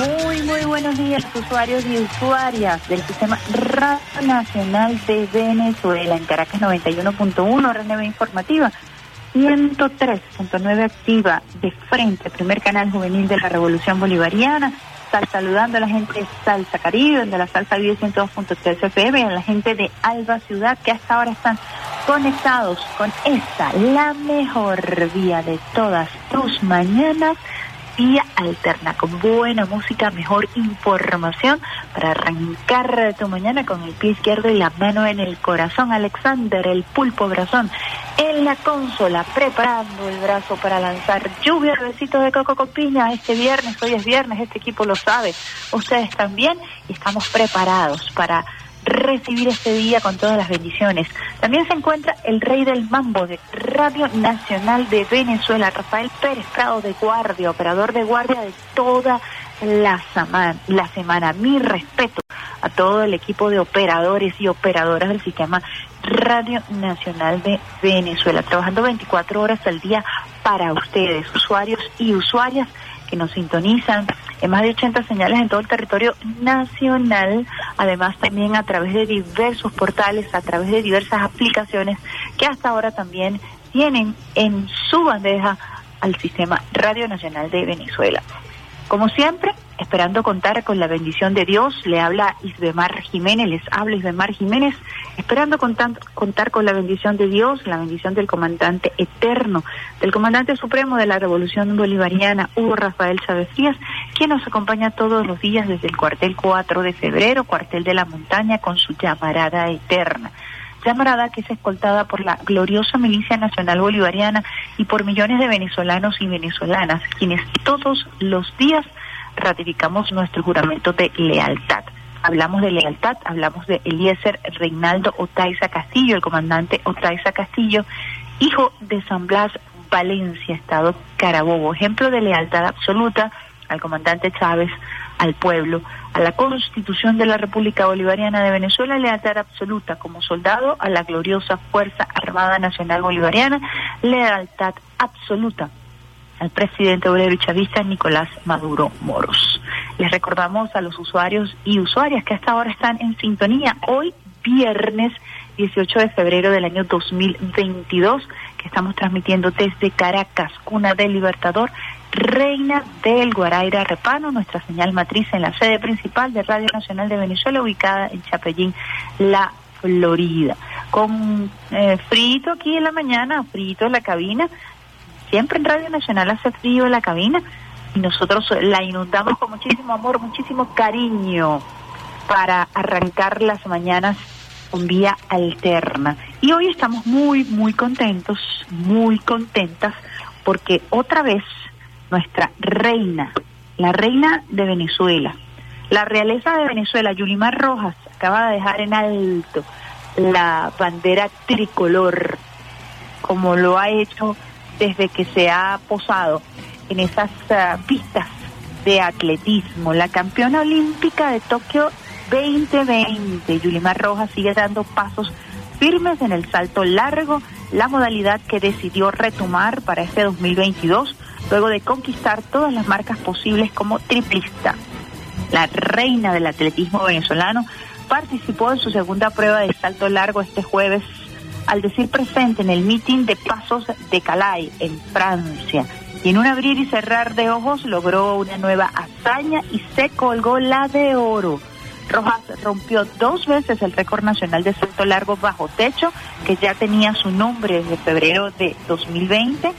Muy, muy buenos días, usuarios y usuarias del Sistema Radio Nacional de Venezuela en Caracas 91.1, RNB Informativa, 103.9 activa de frente, primer canal juvenil de la Revolución Bolivariana. Sal saludando a la gente de Salsa Caribe, de la Salsa Vive 102.3 FM, a la gente de Alba Ciudad que hasta ahora están conectados con esta, la mejor vía de todas tus mañanas alterna, con buena música, mejor información para arrancar tu mañana con el pie izquierdo y la mano en el corazón. Alexander, el pulpo brazón, en la consola, preparando el brazo para lanzar lluvia de besitos de coco con piña este viernes. Hoy es viernes, este equipo lo sabe. Ustedes también y estamos preparados para recibir este día con todas las bendiciones. También se encuentra el rey del mambo de Radio Nacional de Venezuela, Rafael Pérez Prado de Guardia, operador de guardia de toda la, semana. Mi respeto a todo el equipo de operadores y operadoras del sistema Radio Nacional de Venezuela, trabajando 24 horas al día para ustedes, usuarios y usuarias que nos sintonizan en más de 80 señales en todo el territorio nacional, además también a través de diversos portales, a través de diversas aplicaciones que hasta ahora también tienen en su bandeja al sistema Radio Nacional de Venezuela. Como siempre, esperando contar con la bendición de Dios, le habla Isbemar Jiménez, les habla Isbemar Jiménez, esperando contar, contar con la bendición de Dios, la bendición del comandante eterno, del comandante supremo de la Revolución Bolivariana, Hugo Rafael Chávez Frías, quien nos acompaña todos los días desde el cuartel 4 de febrero, cuartel de la montaña, con su llamarada eterna. Llamarada que es escoltada por la gloriosa milicia nacional bolivariana y por millones de venezolanos y venezolanas, quienes todos los días ratificamos nuestro juramento de lealtad. Hablamos de lealtad, hablamos de Eliezer Reinaldo Otaiza Castillo, el comandante Otaiza Castillo, hijo de San Blas, Valencia, Estado Carabobo, ejemplo de lealtad absoluta al comandante Chávez, al pueblo, a la Constitución de la República Bolivariana de Venezuela, lealtad absoluta como soldado a la gloriosa Fuerza Armada Nacional Bolivariana, lealtad absoluta al presidente obrero y chavista Nicolás Maduro Moros. Les recordamos a los usuarios y usuarias que hasta ahora están en sintonía hoy viernes 18 de febrero del año 2022 que estamos transmitiendo desde Caracas, cuna del Libertador, Reina del Guaraira Repano, nuestra señal matriz en la sede principal de Radio Nacional de Venezuela, ubicada en Chapellín, La Florida. Con eh, frito aquí en la mañana, frito en la cabina. Siempre en Radio Nacional hace frío en la cabina y nosotros la inundamos con muchísimo amor, muchísimo cariño para arrancar las mañanas con vía alterna. Y hoy estamos muy, muy contentos, muy contentas, porque otra vez nuestra reina, la reina de Venezuela, la realeza de Venezuela, Yulimar Rojas, acaba de dejar en alto la bandera tricolor, como lo ha hecho desde que se ha posado en esas ah, pistas de atletismo. La campeona olímpica de Tokio 2020, Yulimar Rojas, sigue dando pasos firmes en el salto largo, la modalidad que decidió retomar para este 2022, luego de conquistar todas las marcas posibles como triplista. la reina del atletismo venezolano, participó en su segunda prueba de salto largo este jueves al decir presente en el meeting de pasos de Calais, en Francia. Y en un abrir y cerrar de ojos logró una nueva hazaña y se colgó la de oro. Rojas rompió dos veces el récord nacional de salto largo bajo techo, que ya tenía su nombre desde febrero de 2020,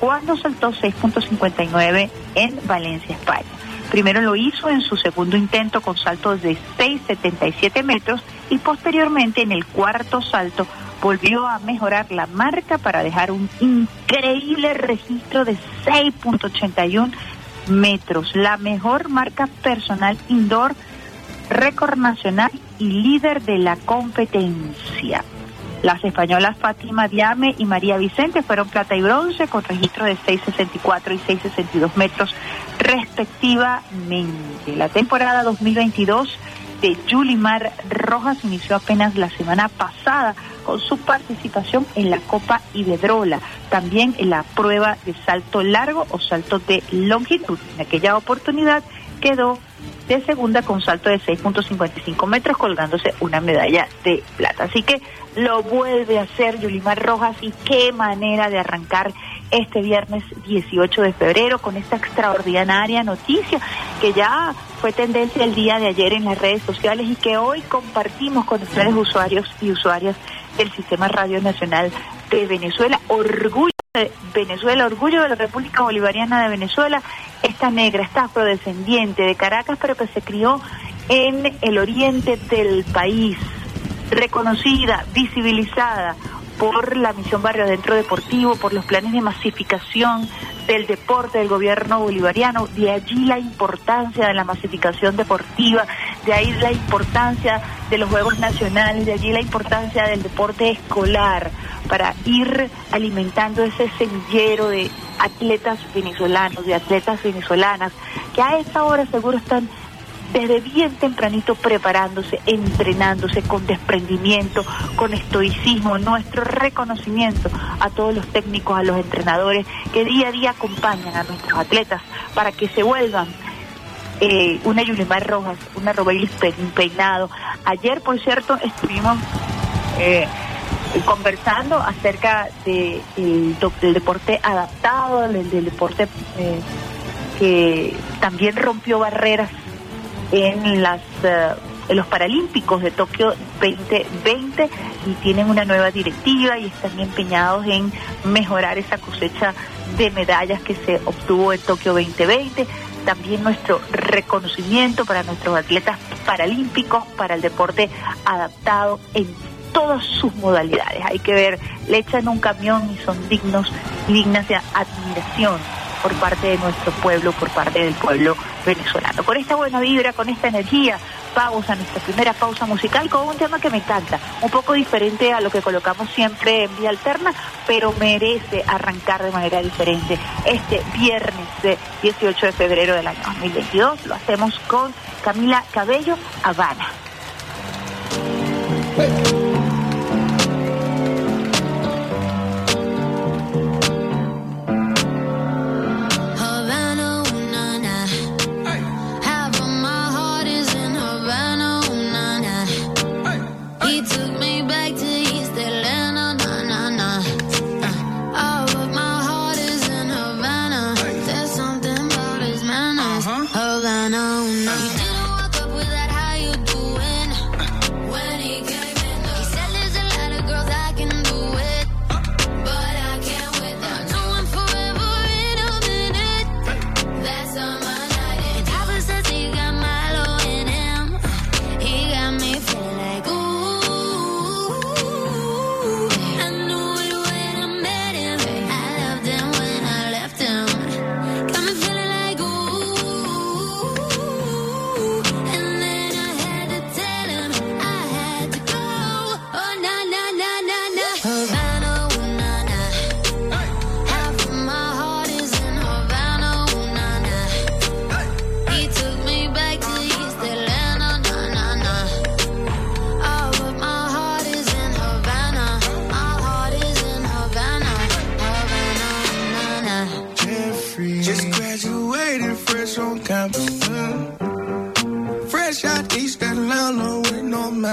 cuando saltó 6.59 en Valencia, España. Primero lo hizo en su segundo intento con saltos de 6,77 metros y posteriormente en el cuarto salto volvió a mejorar la marca para dejar un increíble registro de 6.81 metros, la mejor marca personal indoor récord nacional y líder de la competencia. Las españolas Fátima Diame y María Vicente fueron plata y bronce con registro de 6,64 y 6,62 metros respectivamente. La temporada 2022 de Yulimar Rojas inició apenas la semana pasada con su participación en la Copa Iberdrola, también en la prueba de salto largo o salto de longitud. En aquella oportunidad quedó de segunda con salto de 6.55 metros, colgándose una medalla de plata. Así que lo vuelve a hacer Yulimar Rojas y qué manera de arrancar este viernes 18 de febrero con esta extraordinaria noticia que ya fue tendencia el día de ayer en las redes sociales y que hoy compartimos con ustedes usuarios y usuarias del Sistema Radio Nacional de Venezuela. Orgullo de Venezuela, orgullo de la República Bolivariana de Venezuela, esta negra, esta afrodescendiente de Caracas, pero que se crió en el oriente del país, reconocida, visibilizada por la misión Barrio Adentro Deportivo, por los planes de masificación del deporte del gobierno bolivariano, de allí la importancia de la masificación deportiva, de ahí la importancia de los Juegos Nacionales, de allí la importancia del deporte escolar para ir alimentando ese semillero de atletas venezolanos, de atletas venezolanas, que a esta hora seguro están desde bien tempranito preparándose, entrenándose con desprendimiento, con estoicismo, nuestro reconocimiento a todos los técnicos, a los entrenadores que día a día acompañan a nuestros atletas para que se vuelvan eh, una Yulimar Rojas, una Robeilis Peinado. Ayer, por cierto, estuvimos eh, conversando acerca de, del deporte adaptado, del, deporte eh, que también rompió barreras en las en los Paralímpicos de Tokio 2020 y tienen una nueva directiva y están empeñados en mejorar esa cosecha de medallas que se obtuvo en Tokio 2020. También nuestro reconocimiento para nuestros atletas paralímpicos, para el deporte adaptado en todas sus modalidades. Hay que ver, le echan un camión y son dignos dignas de admiración por parte de nuestro pueblo, por parte del pueblo venezolano. Con esta buena vibra, con esta energía, pausa, nuestra primera pausa musical con un tema que me encanta, un poco diferente a lo que colocamos siempre en vía alterna, pero merece arrancar de manera diferente. Este viernes de 18 de febrero del año 2022 lo hacemos con Camila Cabello, Habana.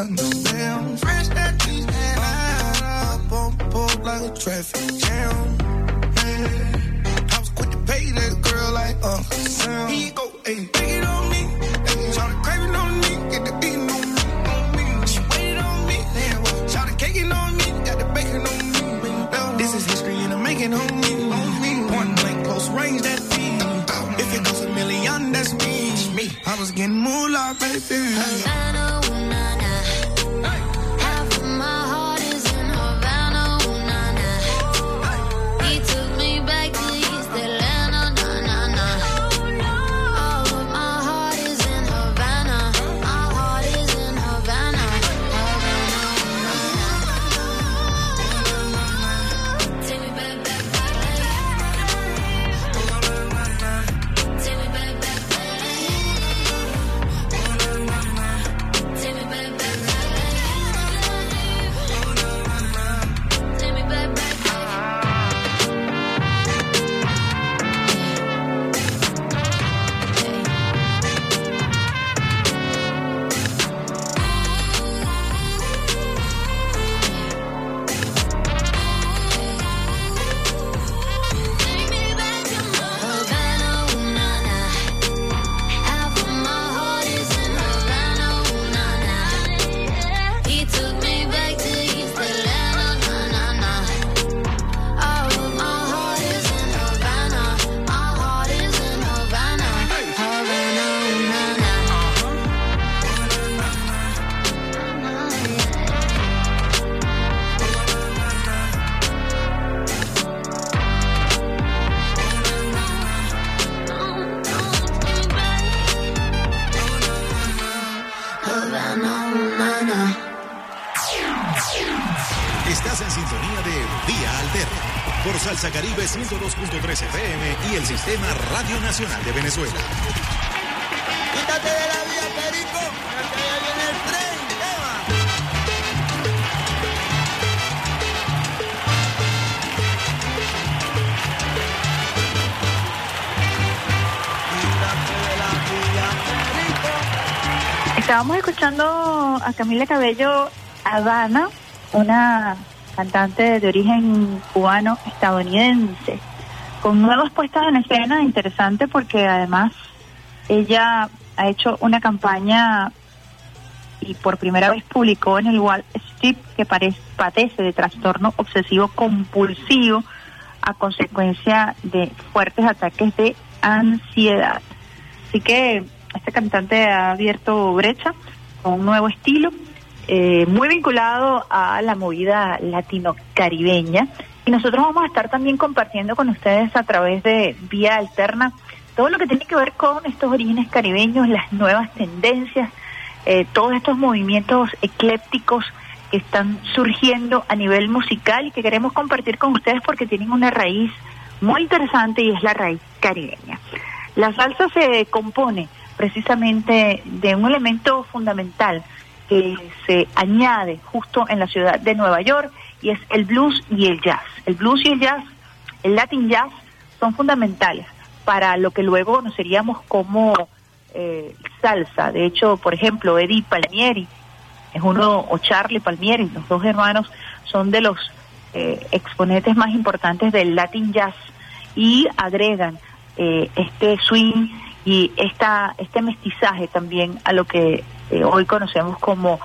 No man. Damn, fresh that cheese and I up on pole like a traffic jam. Man, I was quick to pay that girl like uh, Sam. Here you go, ayy, take it on me. Ayy, shout the craving on me, get the beating on me, on me. She waited on me, damn, shout the caking on me, got the bacon on me. Damn, This is history and I'm making on me, on me. Point blank, close range, that feed. If it goes a million, that's me. me. I was getting moolah, baby. Nacional de Venezuela. Quítate de la vía, Perico, que ya viene el tren, Eva. Estábamos escuchando a Camila Cabello Habana, una cantante de origen cubano estadounidense, con nuevas puestas en escena, interesante porque además ella ha hecho una campaña y por primera vez publicó en el Wall Street que padece de trastorno obsesivo compulsivo a consecuencia de fuertes ataques de ansiedad. Así que este cantante ha abierto brecha con un nuevo estilo, eh, muy vinculado a la movida latino-caribeña. Y nosotros vamos a estar también compartiendo con ustedes a través de Vía Alterna todo lo que tiene que ver con estos orígenes caribeños, las nuevas tendencias, eh, todos estos movimientos eclépticos que están surgiendo a nivel musical y que queremos compartir con ustedes porque tienen una raíz muy interesante y es la raíz caribeña. La salsa se compone precisamente de un elemento fundamental que se añade justo en la ciudad de Nueva York y es el blues y el jazz. El blues y el jazz, el latin jazz, son fundamentales para lo que luego conoceríamos como eh, salsa. De hecho, por ejemplo, Eddie Palmieri es uno, o Charlie Palmieri, los dos hermanos son de los eh, exponentes más importantes del Latin Jazz y agregan eh, este swing y esta este mestizaje también a lo que eh, hoy conocemos como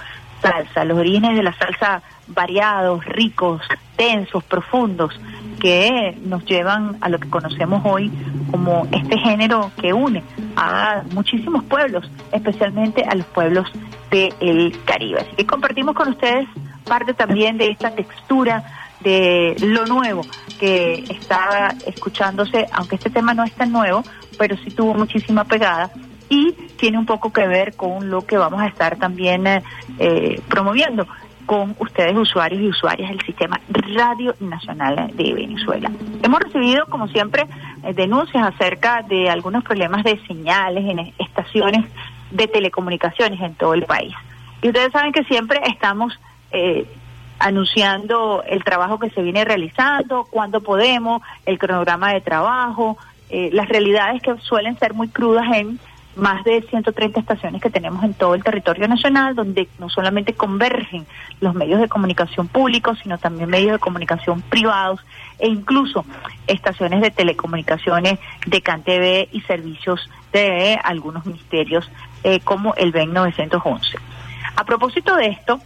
salsa, los orígenes de la salsa variados, ricos, densos, profundos, que nos llevan a lo que conocemos hoy como este género que une a muchísimos pueblos, especialmente a los pueblos del Caribe. Así que compartimos con ustedes parte también de esta textura de lo nuevo que está escuchándose, aunque este tema no es tan nuevo, pero sí tuvo muchísima pegada y tiene un poco que ver con lo que vamos a estar también eh, eh, promoviendo con ustedes usuarios y usuarias del sistema Radio Nacional de Venezuela. Hemos recibido, como siempre, eh, denuncias acerca de algunos problemas de señales en estaciones de telecomunicaciones en todo el país. Y ustedes saben que siempre estamos eh, anunciando el trabajo que se viene realizando, cuándo podemos, el cronograma de trabajo, eh, las realidades que suelen ser muy crudas en más de 130 estaciones que tenemos en todo el territorio nacional, donde no solamente convergen los medios de comunicación públicos, sino también medios de comunicación privados e incluso estaciones de telecomunicaciones de CanTV y servicios de algunos ministerios eh, como el BEN 911. A propósito de esto,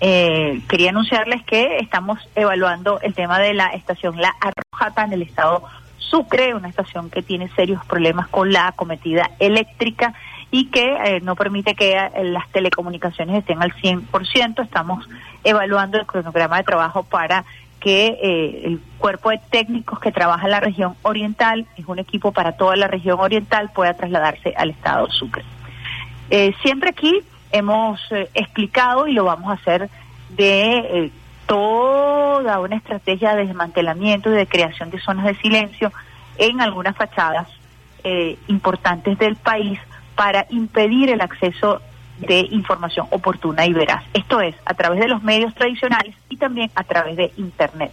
eh, quería anunciarles que estamos evaluando el tema de la estación La Arrojata en el estado Sucre, una estación que tiene serios problemas con la acometida eléctrica y que eh, no permite que eh, las telecomunicaciones estén al 100%. Estamos evaluando el cronograma de trabajo para que eh, el cuerpo de técnicos que trabaja en la región oriental, es un equipo para toda la región oriental, pueda trasladarse al estado Sucre. Eh, siempre aquí hemos explicado y lo vamos a hacer de toda una estrategia de desmantelamiento y de creación de zonas de silencio en algunas fachadas eh, importantes del país para impedir el acceso de información oportuna y veraz. Esto es, a través de los medios tradicionales y también a través de Internet.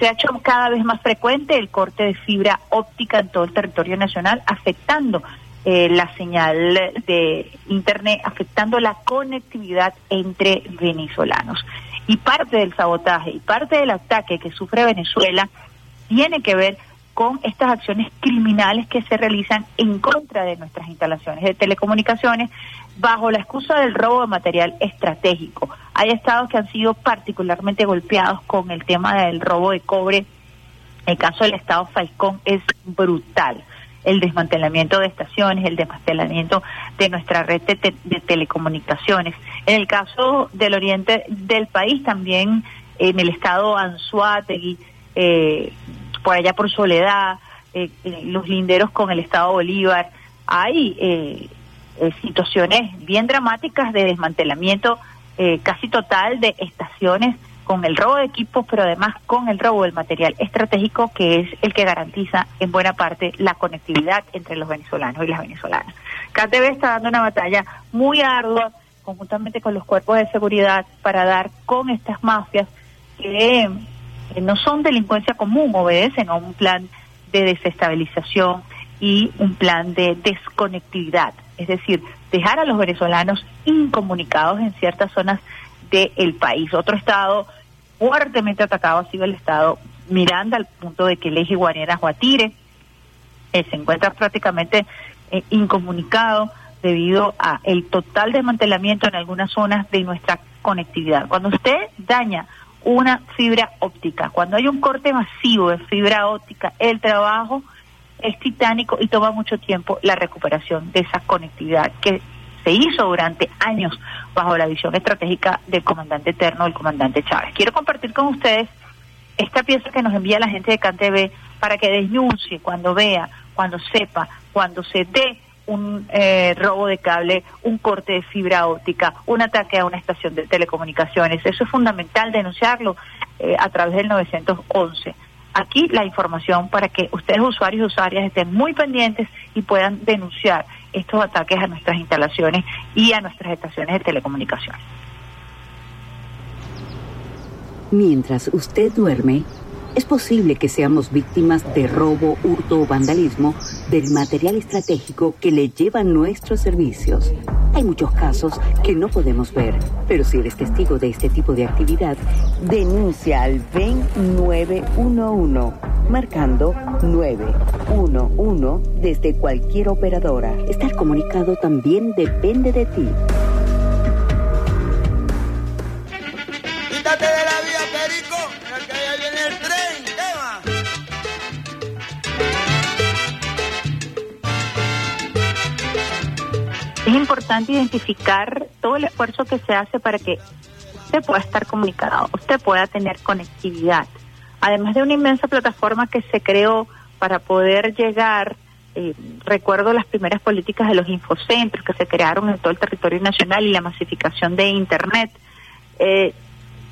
Se ha hecho cada vez más frecuente el corte de fibra óptica en todo el territorio nacional, afectando eh, la señal de Internet, afectando la conectividad entre venezolanos. Y parte del sabotaje y parte del ataque que sufre Venezuela tiene que ver con estas acciones criminales que se realizan en contra de nuestras instalaciones de telecomunicaciones bajo la excusa del robo de material estratégico. Hay estados que han sido particularmente golpeados con el tema del robo de cobre. El caso del estado Falcón es brutal. El desmantelamiento de estaciones, el desmantelamiento de nuestra red de, te- de telecomunicaciones. En el caso del oriente del país, también en el estado Anzuategui, eh, por allá por Soledad, eh, eh, los linderos con el Estado Bolívar, hay eh, eh, situaciones bien dramáticas de desmantelamiento eh, casi total de estaciones con el robo de equipos, pero además con el robo del material estratégico que es el que garantiza en buena parte la conectividad entre los venezolanos y las venezolanas. KTV está dando una batalla muy ardua conjuntamente con los cuerpos de seguridad para dar con estas mafias que que no son delincuencia común, obedecen a un plan de desestabilización y un plan de desconectividad, es decir, dejar a los venezolanos incomunicados en ciertas zonas del país. Otro estado fuertemente atacado ha sido el estado Miranda, al punto de que el eje Guarenas-Guatire eh, se encuentra prácticamente eh, incomunicado debido a el total desmantelamiento en algunas zonas de nuestra conectividad. Cuando usted daña una fibra óptica. Cuando hay un corte masivo de fibra óptica, el trabajo es titánico y toma mucho tiempo la recuperación de esa conectividad que se hizo durante años bajo la visión estratégica del comandante eterno, el comandante Chávez. Quiero compartir con ustedes esta pieza que nos envía la gente de CanTV para que denuncie cuando vea, cuando sepa, cuando se dé un eh, robo de cable, un corte de fibra óptica, un ataque a una estación de telecomunicaciones. Eso es fundamental denunciarlo eh, a través del 911. Aquí la información para que ustedes usuarios y usuarias estén muy pendientes y puedan denunciar estos ataques a nuestras instalaciones y a nuestras estaciones de telecomunicaciones. Mientras usted duerme, es posible que seamos víctimas de robo, hurto o vandalismo del material estratégico que le llevan nuestros servicios. Hay muchos casos que no podemos ver, pero si eres testigo de este tipo de actividad, denuncia al VEN 911, marcando 911 desde cualquier operadora. Estar comunicado también depende de ti. Es importante identificar todo el esfuerzo que se hace para que usted pueda estar comunicado, usted pueda tener conectividad. Además de una inmensa plataforma que se creó para poder llegar, eh, recuerdo las primeras políticas de los infocentros que se crearon en todo el territorio nacional y la masificación de Internet. Eh,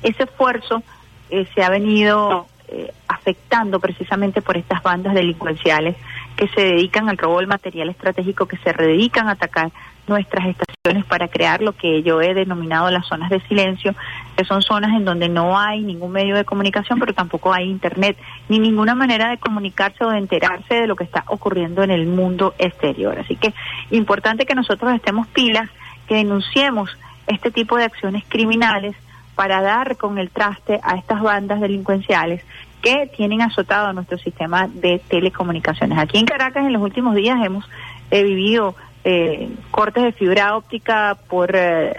ese esfuerzo eh, se ha venido eh, afectando precisamente por estas bandas delincuenciales que se dedican al robo del material estratégico, que se dedican a atacar nuestras estaciones para crear lo que yo he denominado las zonas de silencio, que son zonas en donde no hay ningún medio de comunicación, pero tampoco hay internet, ni ninguna manera de comunicarse o de enterarse de lo que está ocurriendo en el mundo exterior. Así que importante que nosotros estemos pilas, que denunciemos este tipo de acciones criminales para dar con el traste a estas bandas delincuenciales que tienen azotado nuestro sistema de telecomunicaciones. Aquí en Caracas en los últimos días hemos vivido eh, cortes de fibra óptica por eh,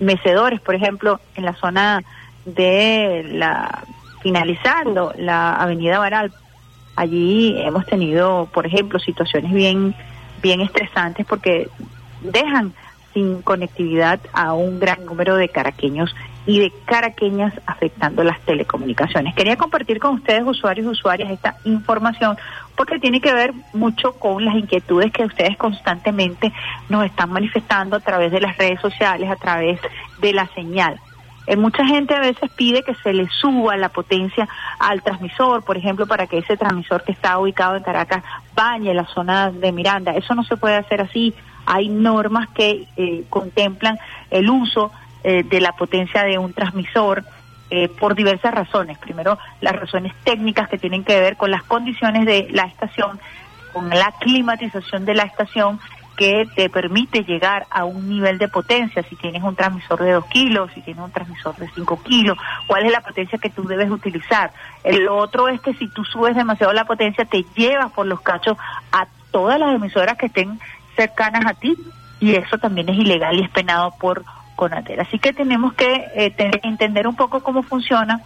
mecedores, por ejemplo, en la zona de la finalizando la Avenida Baral. Allí hemos tenido, por ejemplo, situaciones bien bien estresantes porque dejan sin conectividad a un gran número de caraqueños y de caraqueñas afectando las telecomunicaciones. Quería compartir con ustedes, usuarios y usuarias, esta información porque tiene que ver mucho con las inquietudes que ustedes constantemente nos están manifestando a través de las redes sociales, a través de la señal. Eh, mucha gente a veces pide que se le suba la potencia al transmisor, por ejemplo, para que ese transmisor que está ubicado en Caracas bañe la zona de Miranda. Eso no se puede hacer así. Hay normas que eh, contemplan el uso eh, de la potencia de un transmisor eh, por diversas razones. Primero, las razones técnicas que tienen que ver con las condiciones de la estación, con la climatización de la estación que te permite llegar a un nivel de potencia, si tienes un transmisor de 2 kilos, si tienes un transmisor de 5 kilos, cuál es la potencia que tú debes utilizar. El otro es que si tú subes demasiado la potencia, te llevas por los cachos a todas las emisoras que estén cercanas a ti y eso también es ilegal y es penado por Conatel. Así que tenemos que eh, entender un poco cómo funciona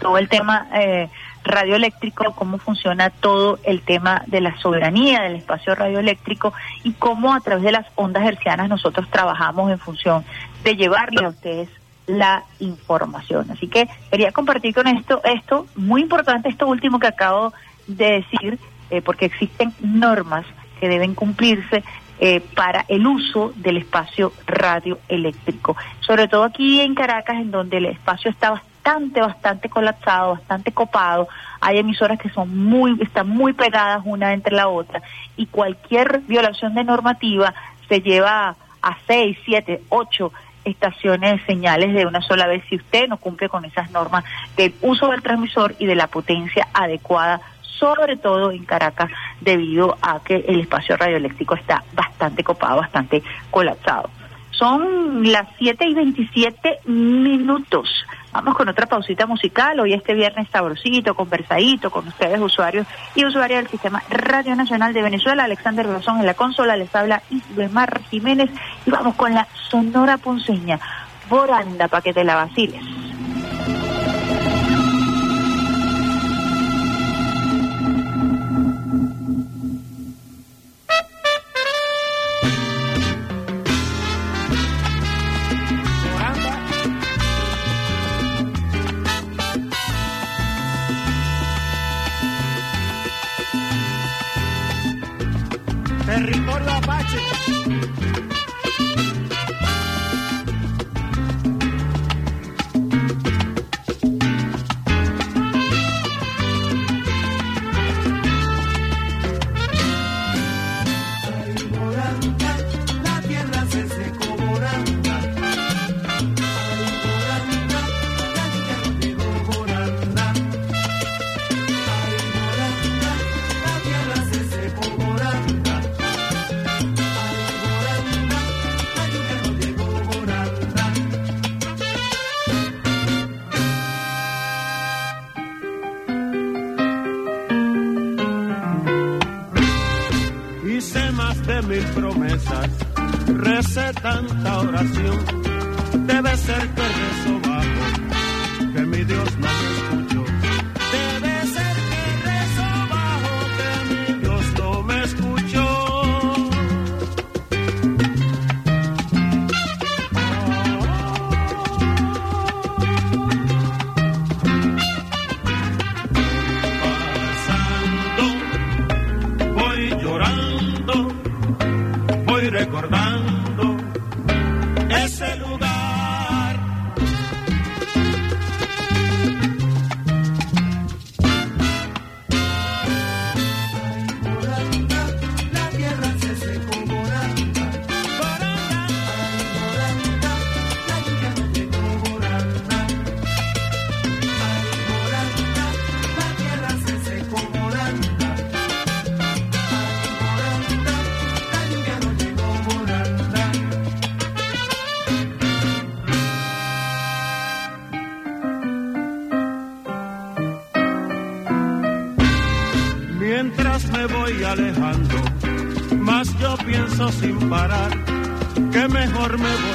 todo el tema eh, radioeléctrico, cómo funciona todo el tema de la soberanía del espacio radioeléctrico y cómo a través de las ondas hercianas nosotros trabajamos en función de llevarle a ustedes la información. Así que quería compartir con esto, esto, muy importante esto último que acabo de decir, eh, porque existen normas que deben cumplirse eh, para el uso del espacio radioeléctrico. Sobre todo aquí en Caracas, en donde el espacio está bastante, bastante colapsado, bastante copado. Hay emisoras que son muy, están muy pegadas una entre la otra y cualquier violación de normativa se lleva a seis, siete, ocho estaciones de señales de una sola vez si usted no cumple con esas normas del uso del transmisor y de la potencia adecuada sobre todo en Caracas, debido a que el espacio radioeléctrico está bastante copado, bastante colapsado. Son las 7 y 27 minutos. Vamos con otra pausita musical. Hoy este viernes sabrosito, conversadito con ustedes, usuarios y usuarias del Sistema Radio Nacional de Venezuela. Alexander Brazón en la consola. Les habla Isbemar Jiménez. Y vamos con la Sonora Ponceña. Boranda, para que te la vaciles. Que mejor me voy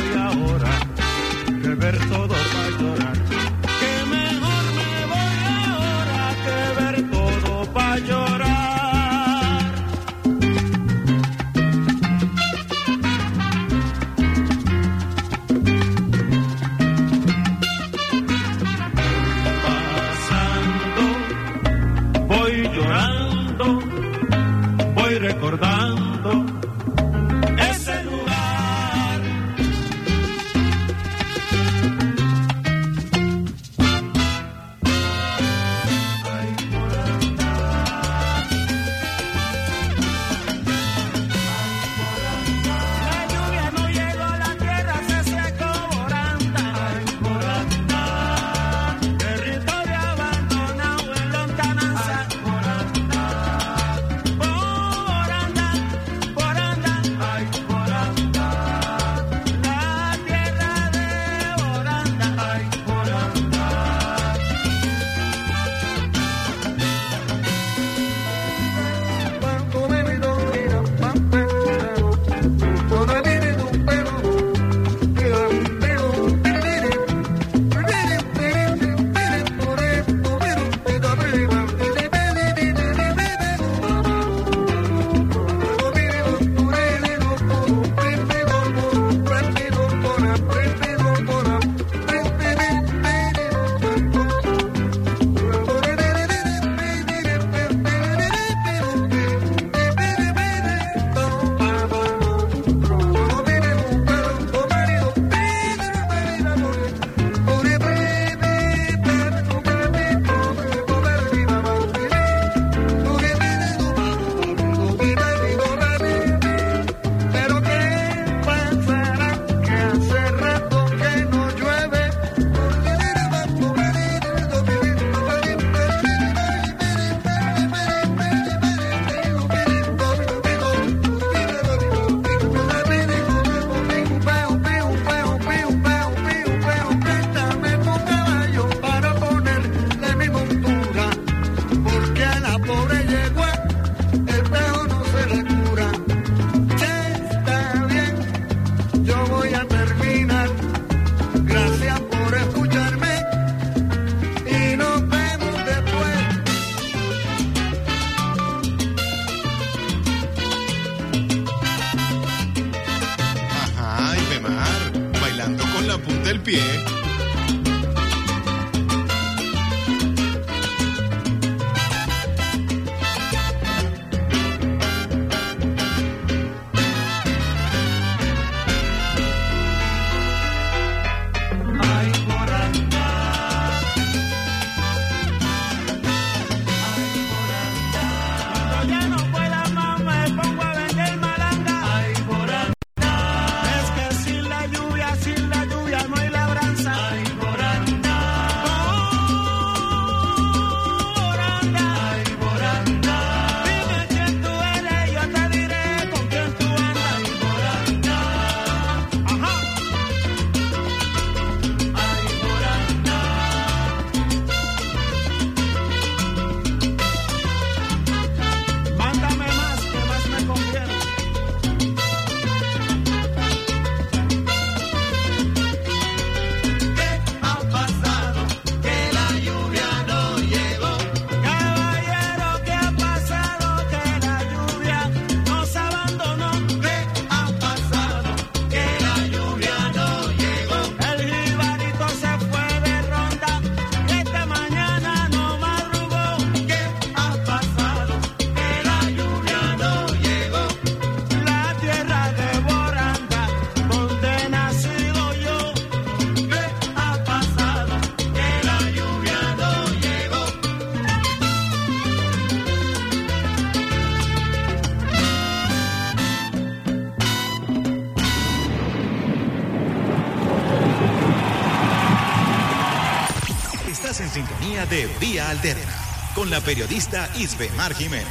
Alterna con la periodista Isbe Mar Jiménez.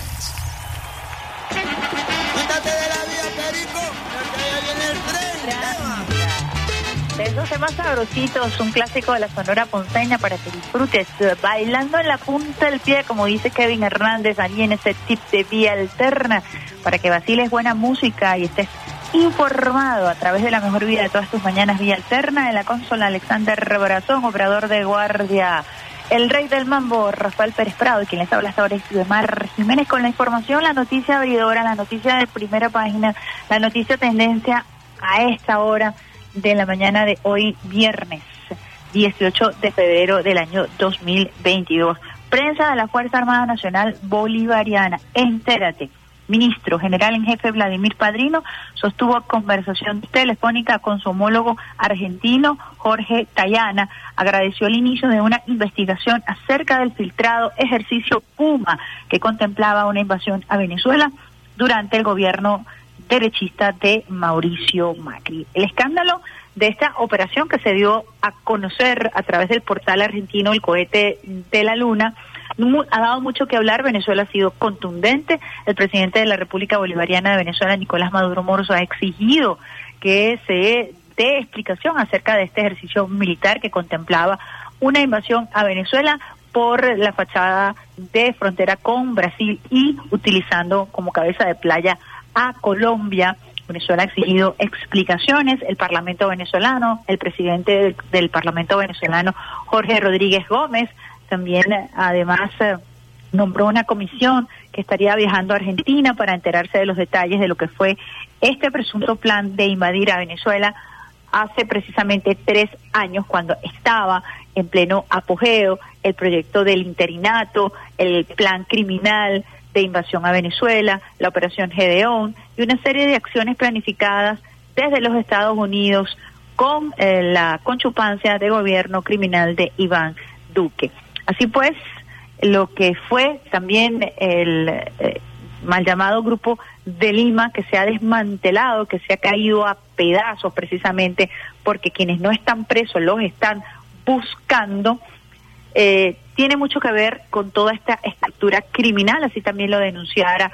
Quítate de la vía, Perico, porque viene el tren. De esos temas sabrositos, un clásico de la Sonora Ponceña para que disfrutes eh, bailando en la punta del pie, como dice Kevin Hernández, allí en ese tip de vía alterna, para que vaciles buena música y estés informado a través de la mejor vida de todas tus mañanas vía alterna en la consola Alexander Rebrazón, operador de guardia. El rey del mambo, Rafael Pérez Prado, quien les habla hasta ahora es Mar Jiménez con la información, la noticia abridora, la noticia de primera página, la noticia tendencia a esta hora de la mañana de hoy, viernes 18 de febrero del año 2022. Prensa de la Fuerza Armada Nacional Bolivariana. Entérate. Ministro General en Jefe Vladimir Padrino sostuvo conversación telefónica con su homólogo argentino Jorge Tayana. Agradeció el inicio de una investigación acerca del filtrado ejercicio Puma que contemplaba una invasión a Venezuela durante el gobierno derechista de Mauricio Macri. El escándalo de esta operación que se dio a conocer a través del portal argentino El cohete de la luna ha dado mucho que hablar. Venezuela ha sido contundente. El presidente de la República Bolivariana de Venezuela, Nicolás Maduro Moros, ha exigido que se dé explicación acerca de este ejercicio militar que contemplaba una invasión a Venezuela por la fachada de frontera con Brasil y utilizando como cabeza de playa a Colombia. Venezuela ha exigido explicaciones, el Parlamento venezolano, el presidente del, Parlamento venezolano, Jorge Rodríguez Gómez, también eh, además eh, nombró una comisión que estaría viajando a Argentina para enterarse de los detalles de lo que fue este presunto plan de invadir a Venezuela hace precisamente tres años cuando estaba en pleno apogeo el proyecto del interinato, el plan criminal de invasión a Venezuela, la operación Gedeón y una serie de acciones planificadas desde los Estados Unidos con eh, la conchupancia de gobierno criminal de Iván Duque. Así pues, lo que fue también el eh, mal llamado grupo de Lima que se ha desmantelado, que se ha caído a pedazos precisamente porque quienes no están presos los están buscando, eh, tiene mucho que ver con toda esta estructura criminal, así también lo denunciara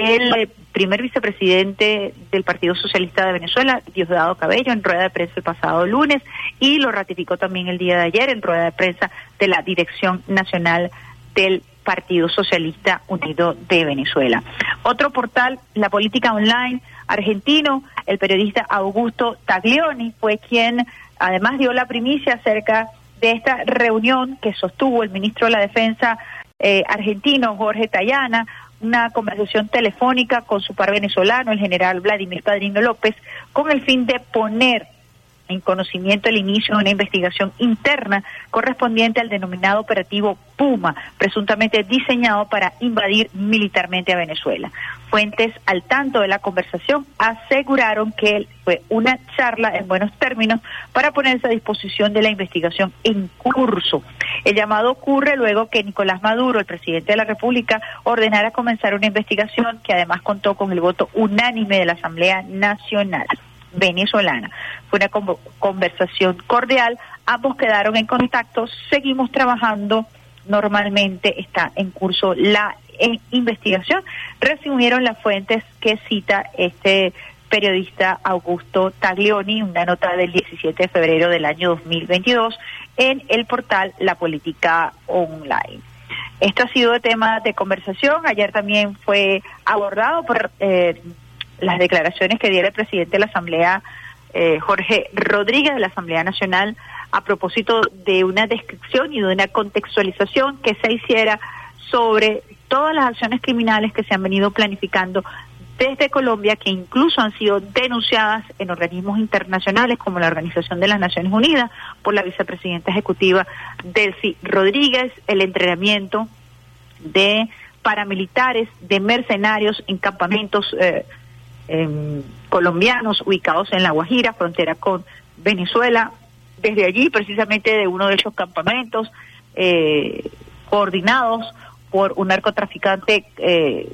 el eh, primer vicepresidente del Partido Socialista de Venezuela, Diosdado Cabello, en rueda de prensa el pasado lunes y lo ratificó también el día de ayer en rueda de prensa de la Dirección Nacional del Partido Socialista Unido de Venezuela. Otro portal, La Política Online argentino, el periodista Augusto Taglioni fue quien además dio la primicia acerca de esta reunión que sostuvo el ministro de la Defensa eh, argentino, Jorge Tayana, una conversación telefónica con su par venezolano, el general Vladimir Padrino López, con el fin de poner en conocimiento el inicio de una investigación interna correspondiente al denominado operativo Puma, presuntamente diseñado para invadir militarmente a Venezuela. Fuentes al tanto de la conversación aseguraron que fue una charla en buenos términos para ponerse a disposición de la investigación en curso. El llamado ocurre luego que Nicolás Maduro, el presidente de la República, ordenara comenzar una investigación que además contó con el voto unánime de la Asamblea Nacional venezolana. Fue una conversación cordial, ambos quedaron en contacto, seguimos trabajando, normalmente está en curso la eh, investigación, resumieron las fuentes que cita este periodista Augusto Taglioni, una nota del 17 de febrero del año 2022 en el portal La Política Online. Esto ha sido tema de conversación. Ayer también fue abordado por eh, las declaraciones que diera el presidente de la Asamblea, eh, Jorge Rodríguez, de la Asamblea Nacional, a propósito de una descripción y de una contextualización que se hiciera sobre todas las acciones criminales que se han venido planificando desde Colombia, que incluso han sido denunciadas en organismos internacionales como la Organización de las Naciones Unidas por la vicepresidenta ejecutiva Delcy Rodríguez, el entrenamiento de paramilitares, de mercenarios en campamentos eh, em, colombianos ubicados en La Guajira, frontera con Venezuela. Desde allí, precisamente de uno de esos campamentos, eh, coordinados por un narcotraficante eh,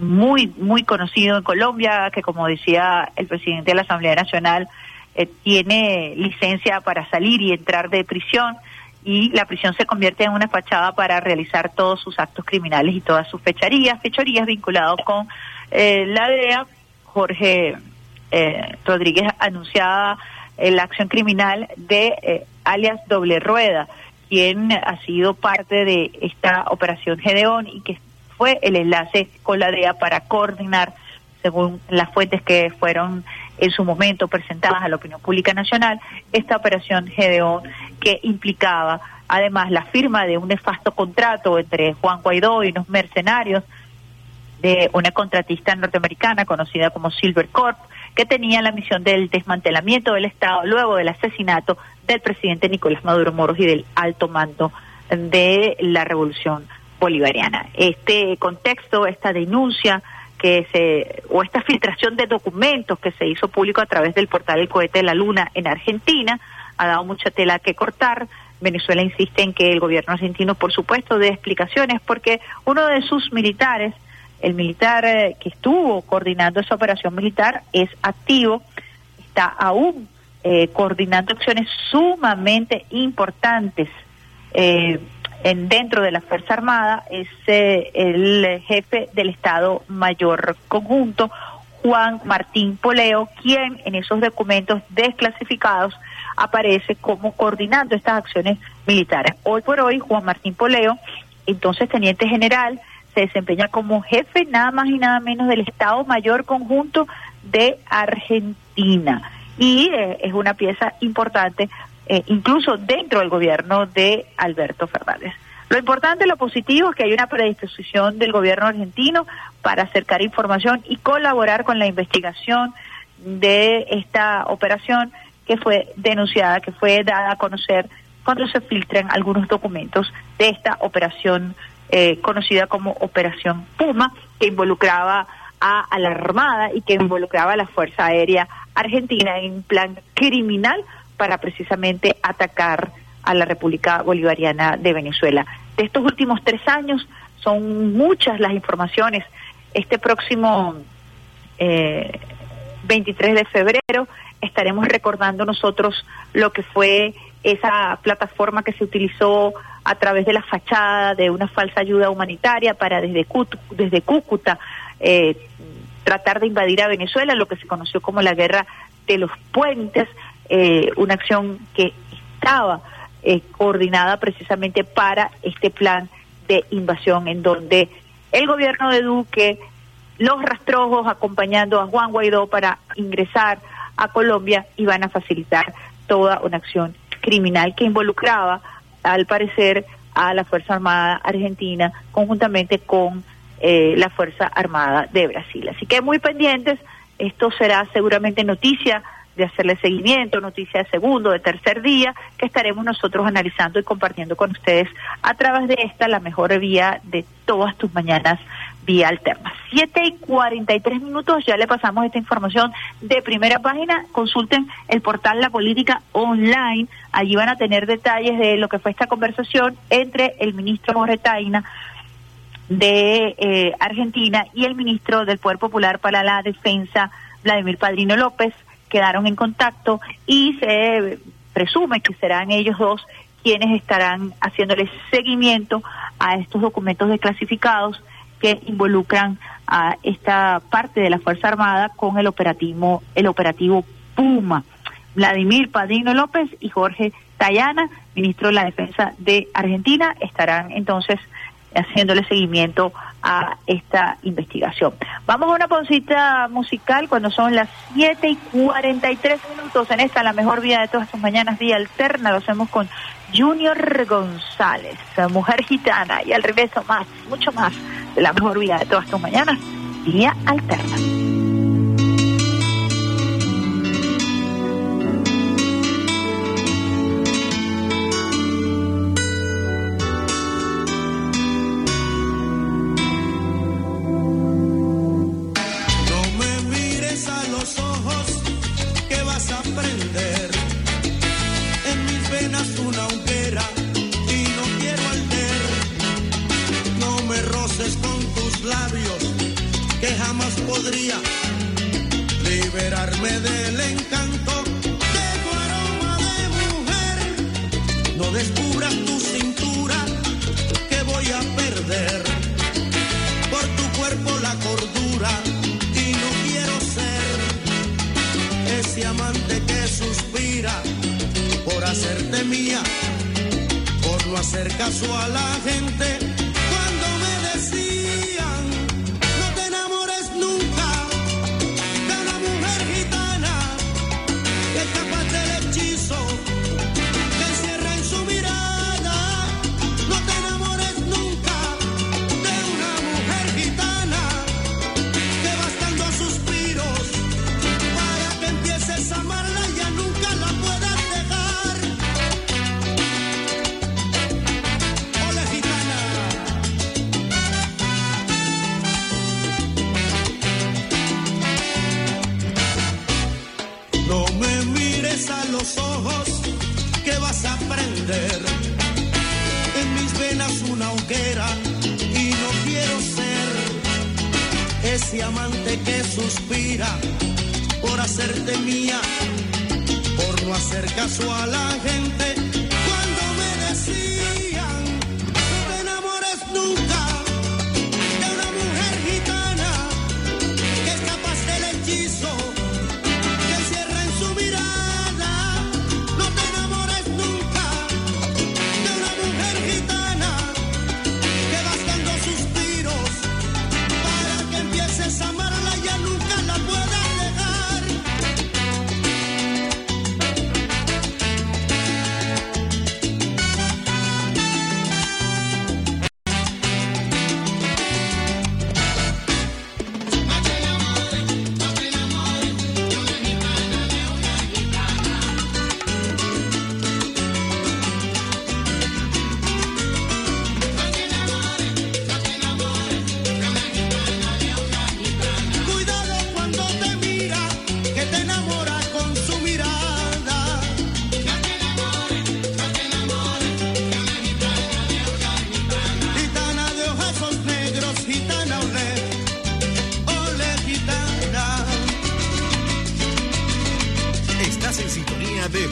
muy, muy conocido en Colombia, que como decía el presidente de la Asamblea Nacional, eh, tiene licencia para salir y entrar de prisión y la prisión se convierte en una fachada para realizar todos sus actos criminales y todas sus fechorías, fechorías vinculados con eh, la DEA. Jorge eh, Rodríguez anunciaba eh, la acción criminal de eh, alias Doble Rueda, quien ha sido parte de esta operación Gedeón y que fue el enlace con la DEA para coordinar, según las fuentes que fueron en su momento presentadas a la opinión pública nacional, esta operación Gedeón que implicaba además la firma de un nefasto contrato entre Juan Guaidó y unos mercenarios de una contratista norteamericana conocida como Silver Corp, que tenía la misión del desmantelamiento del Estado luego del asesinato del presidente Nicolás Maduro Moros y del alto mando de la revolución bolivariana. Este contexto, esta denuncia que se o esta filtración de documentos que se hizo público a través del portal El cohete de la luna en Argentina ha dado mucha tela que cortar. Venezuela insiste en que el gobierno argentino, por supuesto, dé explicaciones porque uno de sus militares el militar eh, que estuvo coordinando esa operación militar es activo, está aún eh, coordinando acciones sumamente importantes eh, en, dentro de la Fuerza Armada, es eh, el jefe del Estado Mayor Conjunto, Juan Martín Poleo, quien en esos documentos desclasificados aparece como coordinando estas acciones militares. Hoy por hoy, Juan Martín Poleo, entonces teniente general, se desempeña como jefe nada más y nada menos del Estado Mayor Conjunto de Argentina y eh, es una pieza importante eh, incluso dentro del gobierno de Alberto Fernández. Lo importante, lo positivo es que hay una predisposición del gobierno argentino para acercar información y colaborar con la investigación de esta operación que fue denunciada, que fue dada a conocer cuando se filtran algunos documentos de esta operación eh, conocida como Operación Puma, que involucraba a, a, la Armada y que involucraba a la Fuerza Aérea Argentina en un plan criminal para precisamente atacar a la República Bolivariana de Venezuela. De estos últimos tres años son muchas las informaciones. Este próximo eh, 23 de febrero estaremos recordando nosotros lo que fue esa plataforma que se utilizó a través de la fachada de una falsa ayuda humanitaria para desde, Cut desde Cúcuta eh, tratar de invadir a Venezuela, lo que se conoció como la guerra de los puentes, eh, una acción que estaba eh, coordinada precisamente para este plan de invasión en donde el gobierno de Duque, los rastrojos acompañando a Juan Guaidó para ingresar a Colombia iban a facilitar toda una acción criminal que involucraba al parecer a la Fuerza Armada Argentina conjuntamente con eh, la Fuerza Armada de Brasil. Así que muy pendientes, esto será seguramente noticia de hacerle seguimiento, noticia de segundo, de tercer día, que estaremos nosotros analizando y compartiendo con ustedes a través de esta la mejor vía de todas tus mañanas vía alterna. Siete y cuarenta y tres minutos, ya le pasamos esta información de primera página. Consulten el portal La Política Online. Allí van a tener detalles de lo que fue esta conversación entre el ministro Morretaina de eh, Argentina y el ministro del Poder Popular para la Defensa, Vladimir Padrino López, quedaron en contacto y se presume que serán ellos dos quienes estarán haciéndole seguimiento a estos documentos desclasificados que involucran a esta parte de la Fuerza Armada con el operativo, el operativo Puma. Vladimir Padrino López y Jorge Tayana, ministro de la Defensa de Argentina, estarán entonces haciéndole seguimiento a esta investigación. Vamos a una pausita musical cuando son las 7 y 43 minutos en esta, la mejor vida de todas tus mañanas, día alterna. Lo hacemos con Junior González, mujer gitana, y al regreso más, mucho más de la mejor vida de todas tus mañanas, día alterna.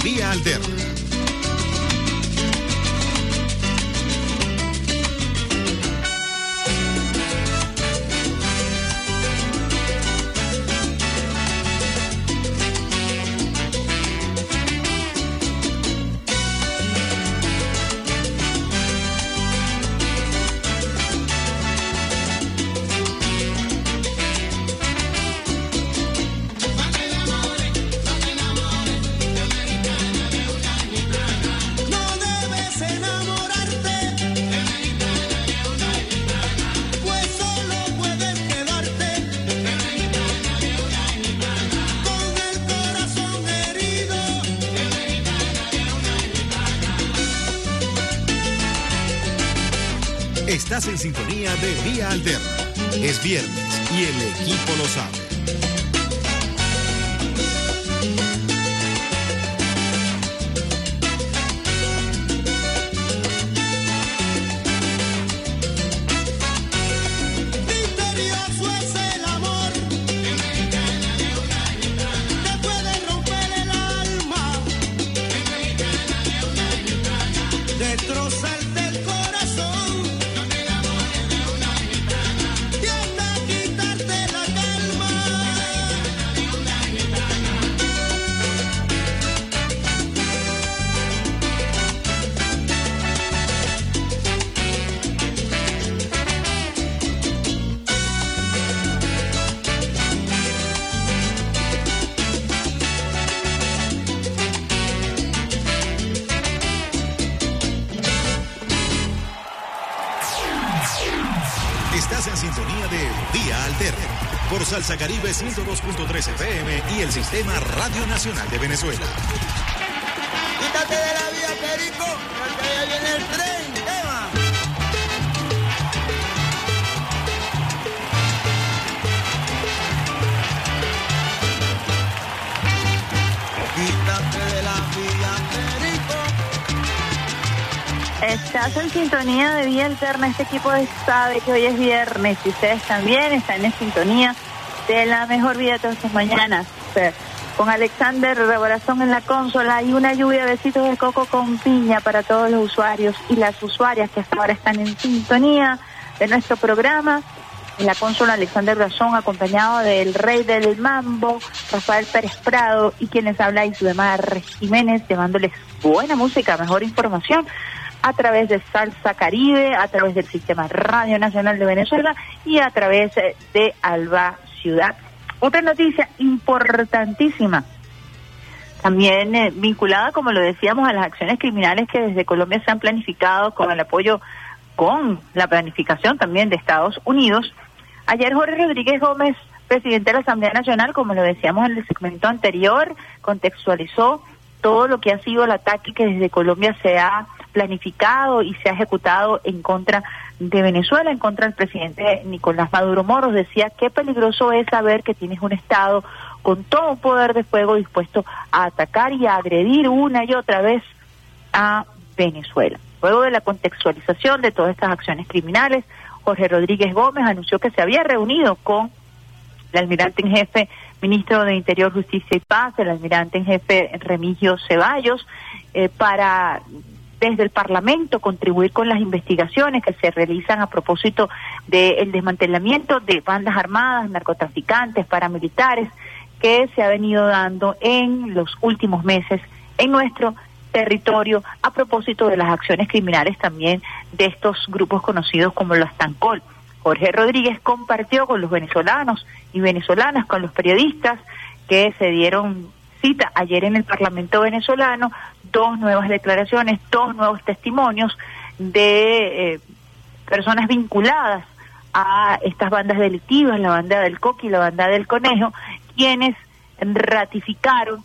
Vía Alterna. viernes y el equipo lo sabe. sintonía de Vía Alterna. Este equipo sabe que hoy es viernes y ustedes también están en sintonía de la mejor vida de todas sus mañanas. Con Alexander Reborazón en la consola y una lluvia de besitos de coco con piña para todos los usuarios y las usuarias que hasta ahora están en sintonía de nuestro programa. En la consola Alexander Brazón, acompañado del rey del mambo, Rafael Pérez Prado, y quienes habla Isudemar Jiménez, llevándoles buena música, mejor información a través de Salsa Caribe, a través del Sistema Radio Nacional de Venezuela y a través eh, de Alba Ciudad. Otra noticia importantísima, también eh, vinculada, como lo decíamos, a las acciones criminales que desde Colombia se han planificado con el apoyo, con la planificación también de Estados Unidos. Ayer Jorge Rodríguez Gómez, presidente de la Asamblea Nacional, como lo decíamos en el segmento anterior, contextualizó todo lo que ha sido el ataque que desde Colombia se ha planificado y se ha ejecutado en contra de Venezuela, en contra del presidente Nicolás Maduro Moros. Decía qué peligroso es saber que tienes un Estado con todo un poder de fuego dispuesto a atacar y a agredir una y otra vez a Venezuela. Luego de la contextualización de todas estas acciones criminales, Jorge Rodríguez Gómez anunció que se había reunido con el almirante en jefe, ministro de Interior, Justicia y Paz, el almirante en jefe Remigio Ceballos, eh, para desde el Parlamento contribuir con las investigaciones que se realizan a propósito del desmantelamiento de bandas armadas, narcotraficantes, paramilitares, que se ha venido dando en los últimos meses en nuestro territorio a propósito de las acciones criminales también de estos grupos conocidos como los Tancol. Jorge Rodríguez compartió con los venezolanos y venezolanas, con los periodistas que se dieron cita ayer en el Parlamento venezolano, dos nuevas declaraciones, dos nuevos testimonios de eh, personas vinculadas a estas bandas delictivas, la banda del Coqui y la banda del Conejo, quienes ratificaron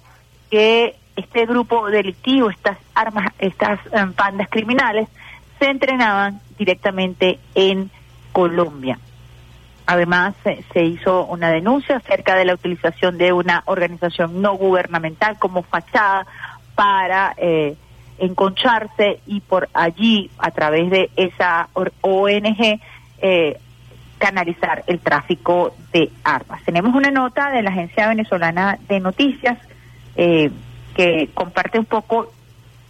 que este grupo delictivo, estas armas, estas eh, bandas criminales, se entrenaban directamente en Colombia. Además, se hizo una denuncia acerca de la utilización de una organización no gubernamental como fachada para eh, enconcharse y por allí, a través de esa ONG, eh, canalizar el tráfico de armas. Tenemos una nota de la Agencia Venezolana de Noticias eh, que comparte un poco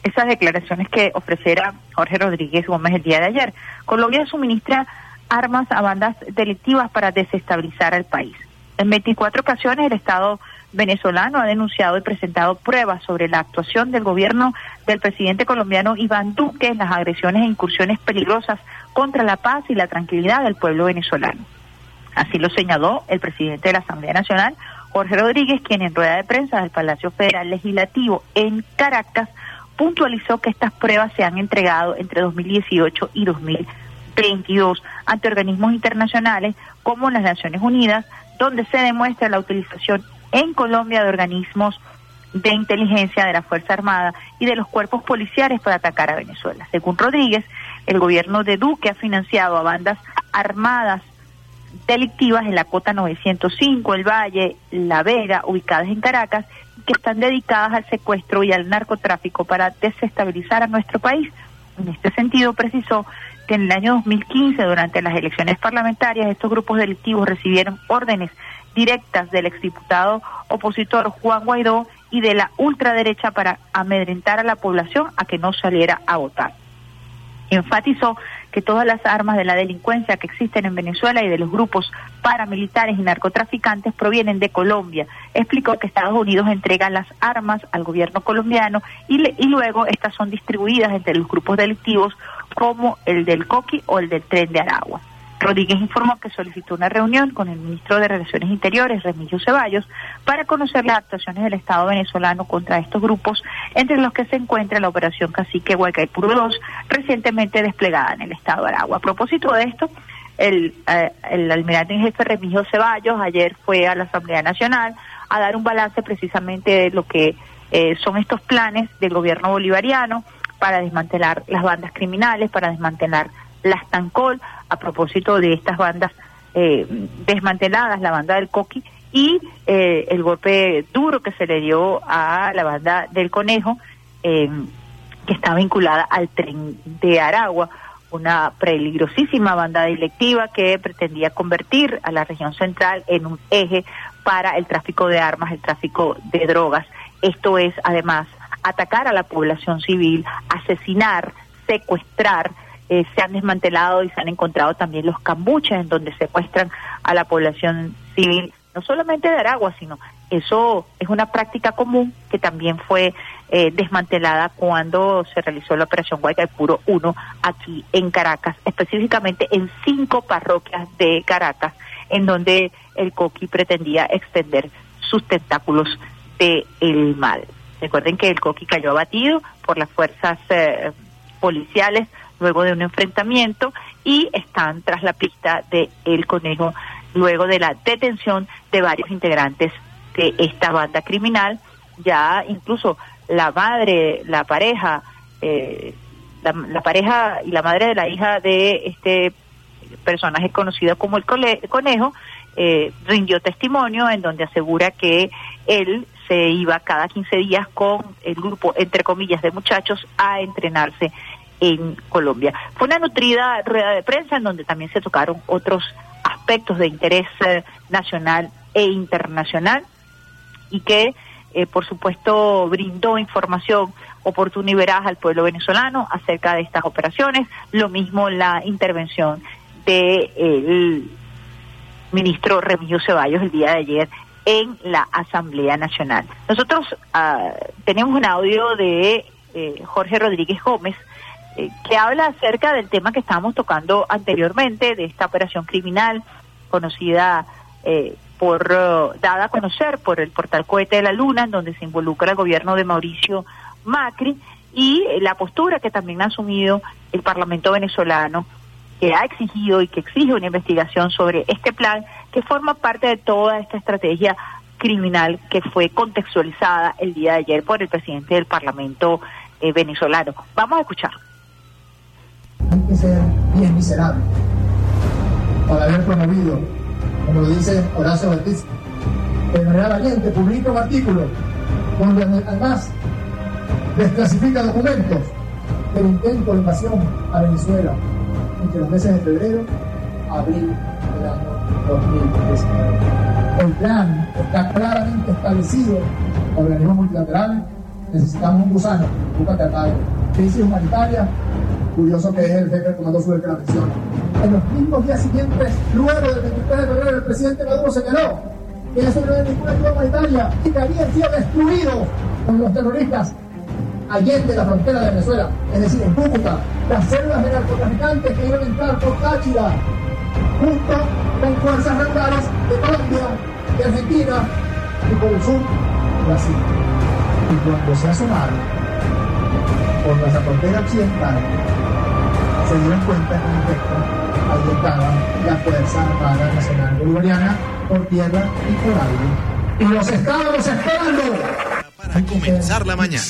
esas declaraciones que ofreciera Jorge Rodríguez Gómez el día de ayer. Colombia suministra armas a bandas delictivas para desestabilizar al país. En 24 ocasiones el Estado venezolano ha denunciado y presentado pruebas sobre la actuación del gobierno del presidente colombiano Iván Duque en las agresiones e incursiones peligrosas contra la paz y la tranquilidad del pueblo venezolano. Así lo señaló el presidente de la Asamblea Nacional, Jorge Rodríguez, quien en rueda de prensa del Palacio Federal Legislativo en Caracas puntualizó que estas pruebas se han entregado entre 2018 y 2022 ante organismos internacionales como las Naciones Unidas, donde se demuestra la utilización en Colombia de organismos de inteligencia de la Fuerza Armada y de los cuerpos policiales para atacar a Venezuela. Según Rodríguez, el gobierno de Duque ha financiado a bandas armadas delictivas en la cota 905, el Valle, La Vega, ubicadas en Caracas, que están dedicadas al secuestro y al narcotráfico para desestabilizar a nuestro país. En este sentido, precisó que en el año 2015, durante las elecciones parlamentarias, estos grupos delictivos recibieron órdenes directas del exdiputado opositor Juan Guaidó y de la ultraderecha para amedrentar a la población a que no saliera a votar. Enfatizó que todas las armas de la delincuencia que existen en Venezuela y de los grupos paramilitares y narcotraficantes provienen de Colombia. Explicó que Estados Unidos entrega las armas al gobierno colombiano y, le- y luego estas son distribuidas entre los grupos delictivos como el del Coqui o el del Tren de Aragua. Rodríguez informó que solicitó una reunión con el ministro de Relaciones Interiores, Remigio Ceballos, para conocer las actuaciones del Estado venezolano contra estos grupos, entre los que se encuentra la operación Cacique Huaycaipuro 2, recientemente desplegada en el Estado de Aragua. A propósito de esto, el, eh, el almirante en jefe Remigio Ceballos ayer fue a la Asamblea Nacional a dar un balance precisamente de lo que eh, son estos planes del gobierno bolivariano para desmantelar las bandas criminales, para desmantelar las Tancol, a propósito de estas bandas eh, desmanteladas, la banda del Coqui, y eh, el golpe duro que se le dio a la banda del Conejo, eh, que está vinculada al tren de Aragua, una peligrosísima banda delictiva que pretendía convertir a la región central en un eje para el tráfico de armas, el tráfico de drogas. Esto es, además, atacar a la población civil, asesinar, secuestrar eh, se han desmantelado y se han encontrado también los cambuches en donde secuestran a la población civil, no solamente de Aragua, sino eso es una práctica común que también fue eh, desmantelada cuando se realizó la operación Guaycaipuro 1 aquí en Caracas, específicamente en cinco parroquias de Caracas, en donde el Coqui pretendía extender sus tentáculos de el mal. Recuerden que el Coqui cayó abatido por las fuerzas eh, policiales luego de un enfrentamiento y están tras la pista de El Conejo luego de la detención de varios integrantes de esta banda criminal. Ya incluso la madre, la pareja, eh, la, pareja y la madre de la hija de este personaje conocido como el, conejo, eh, rindió testimonio en donde asegura que él se iba cada 15 días con el grupo, entre comillas, de muchachos a entrenarse en Colombia. Fue una nutrida rueda de prensa en donde también se tocaron otros aspectos de interés eh, nacional e internacional y que, eh, por supuesto, brindó información oportuna y veraz al pueblo venezolano acerca de estas operaciones. Lo mismo la intervención del ministro Remigio Ceballos el día de ayer en la Asamblea Nacional. Nosotros ah, tenemos un audio de eh, Jorge Rodríguez Gómez eh, que habla acerca del tema que estábamos tocando anteriormente, de esta operación criminal conocida eh, por, eh, dada a conocer por el portal Cohete de la Luna, en donde se involucra el gobierno de Mauricio Macri y eh, la postura que también ha asumido el Parlamento venezolano que ha exigido y que exige una investigación sobre este plan que forma parte de toda esta estrategia criminal que fue contextualizada el día de ayer por el presidente del Parlamento venezolano. Vamos a escuchar. Hay que ser bien miserable para haber promovido, como lo dice Horacio Ortiz, de manera valiente publica un artículo donde además desclasifica documentos del intento de invasión a Venezuela entre los meses de febrero a abril del año 2019. El plan está claramente establecido por organismos multilaterales. Necesitamos un gusano, un catacao. Crisis humanitaria, curioso que es el jefe del Comando Sur que la menciona. En los mismos días siguientes, luego del 23 de febrero, el presidente Maduro señaló que eso no era ninguna ayuda humanitaria y que habían sido destruidos por los terroristas allende la frontera de Venezuela, es decir, en Cúcuta, las células de narcotraficantes que iban a entrar por Táchira, junto con fuerzas regulares de Colombia, de Argentina y por el sur, Brasil. Y cuando se asomaron por nuestra frontera occidental, se dieron cuenta que en efecto estaba la Fuerza Armada Nacional Bolivariana por tierra y por aire. Y los estábamos esperando. Para comenzar la mañana.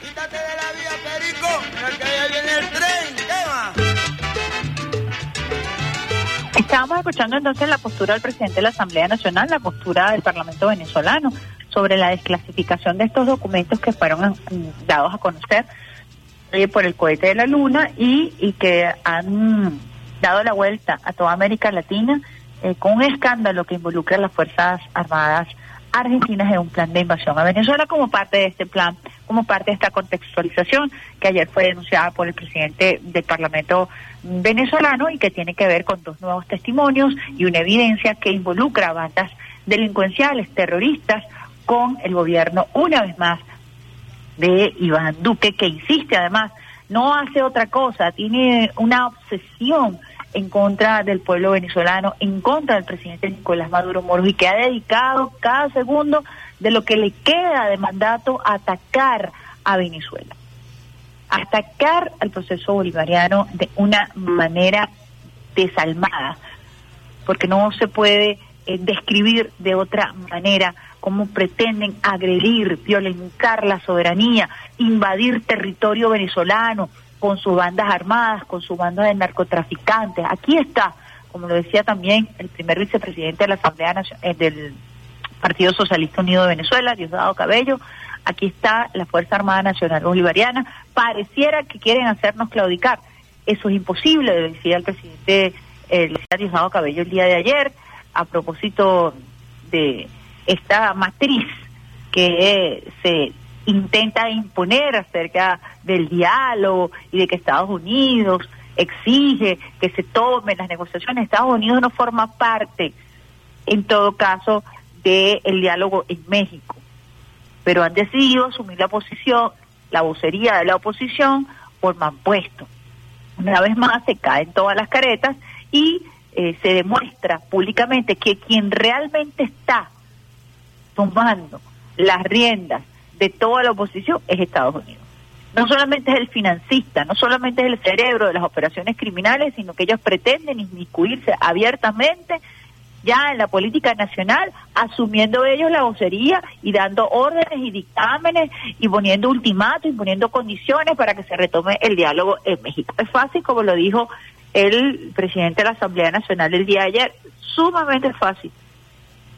Quítate de la vía, Perico, mira que allá viene el tren, ¿qué va? Estábamos escuchando entonces la postura del presidente de la Asamblea Nacional, la postura del Parlamento venezolano sobre la desclasificación de estos documentos que fueron mm, dados a conocer eh, por el cohete de la Luna y, y que han dado la vuelta a toda América Latina eh, con un escándalo que involucra a las Fuerzas Armadas argentinas en un plan de invasión a Venezuela como parte de este plan, como parte de esta contextualización que ayer fue denunciada por el presidente del Parlamento venezolano y que tiene que ver con dos nuevos testimonios y una evidencia que involucra a bandas delincuenciales, terroristas, con el gobierno, una vez más, de Iván Duque, que insiste además, no hace otra cosa, tiene una obsesión en contra del pueblo venezolano, en contra del presidente Nicolás Maduro Moro y que ha dedicado cada segundo de lo que le queda de mandato a atacar a Venezuela. Atacar al proceso bolivariano de una manera desalmada, porque no se puede eh, describir de otra manera cómo pretenden agredir, violentar la soberanía, invadir territorio venezolano con sus bandas armadas, con su banda de narcotraficantes. Aquí está, como lo decía también el primer vicepresidente de la Asamblea Nacio- eh, del Partido Socialista Unido de Venezuela, Diosdado Cabello. Aquí está la Fuerza Armada Nacional Bolivariana. Pareciera que quieren hacernos claudicar. Eso es imposible, lo decía el presidente eh, Diosdado Cabello el día de ayer, a propósito de esta matriz que eh, se intenta imponer acerca del diálogo y de que Estados Unidos exige que se tomen las negociaciones. Estados Unidos no forma parte, en todo caso, del diálogo en México, pero han decidido asumir la posición, la vocería de la oposición por manpuesto. Una vez más se caen todas las caretas y eh, se demuestra públicamente que quien realmente está tomando las riendas de toda la oposición es Estados Unidos. No solamente es el financista, no solamente es el cerebro de las operaciones criminales, sino que ellos pretenden inmiscuirse abiertamente ya en la política nacional, asumiendo ellos la vocería y dando órdenes y dictámenes y poniendo ultimátum y poniendo condiciones para que se retome el diálogo en México. Es fácil, como lo dijo el presidente de la Asamblea Nacional el día de ayer, sumamente fácil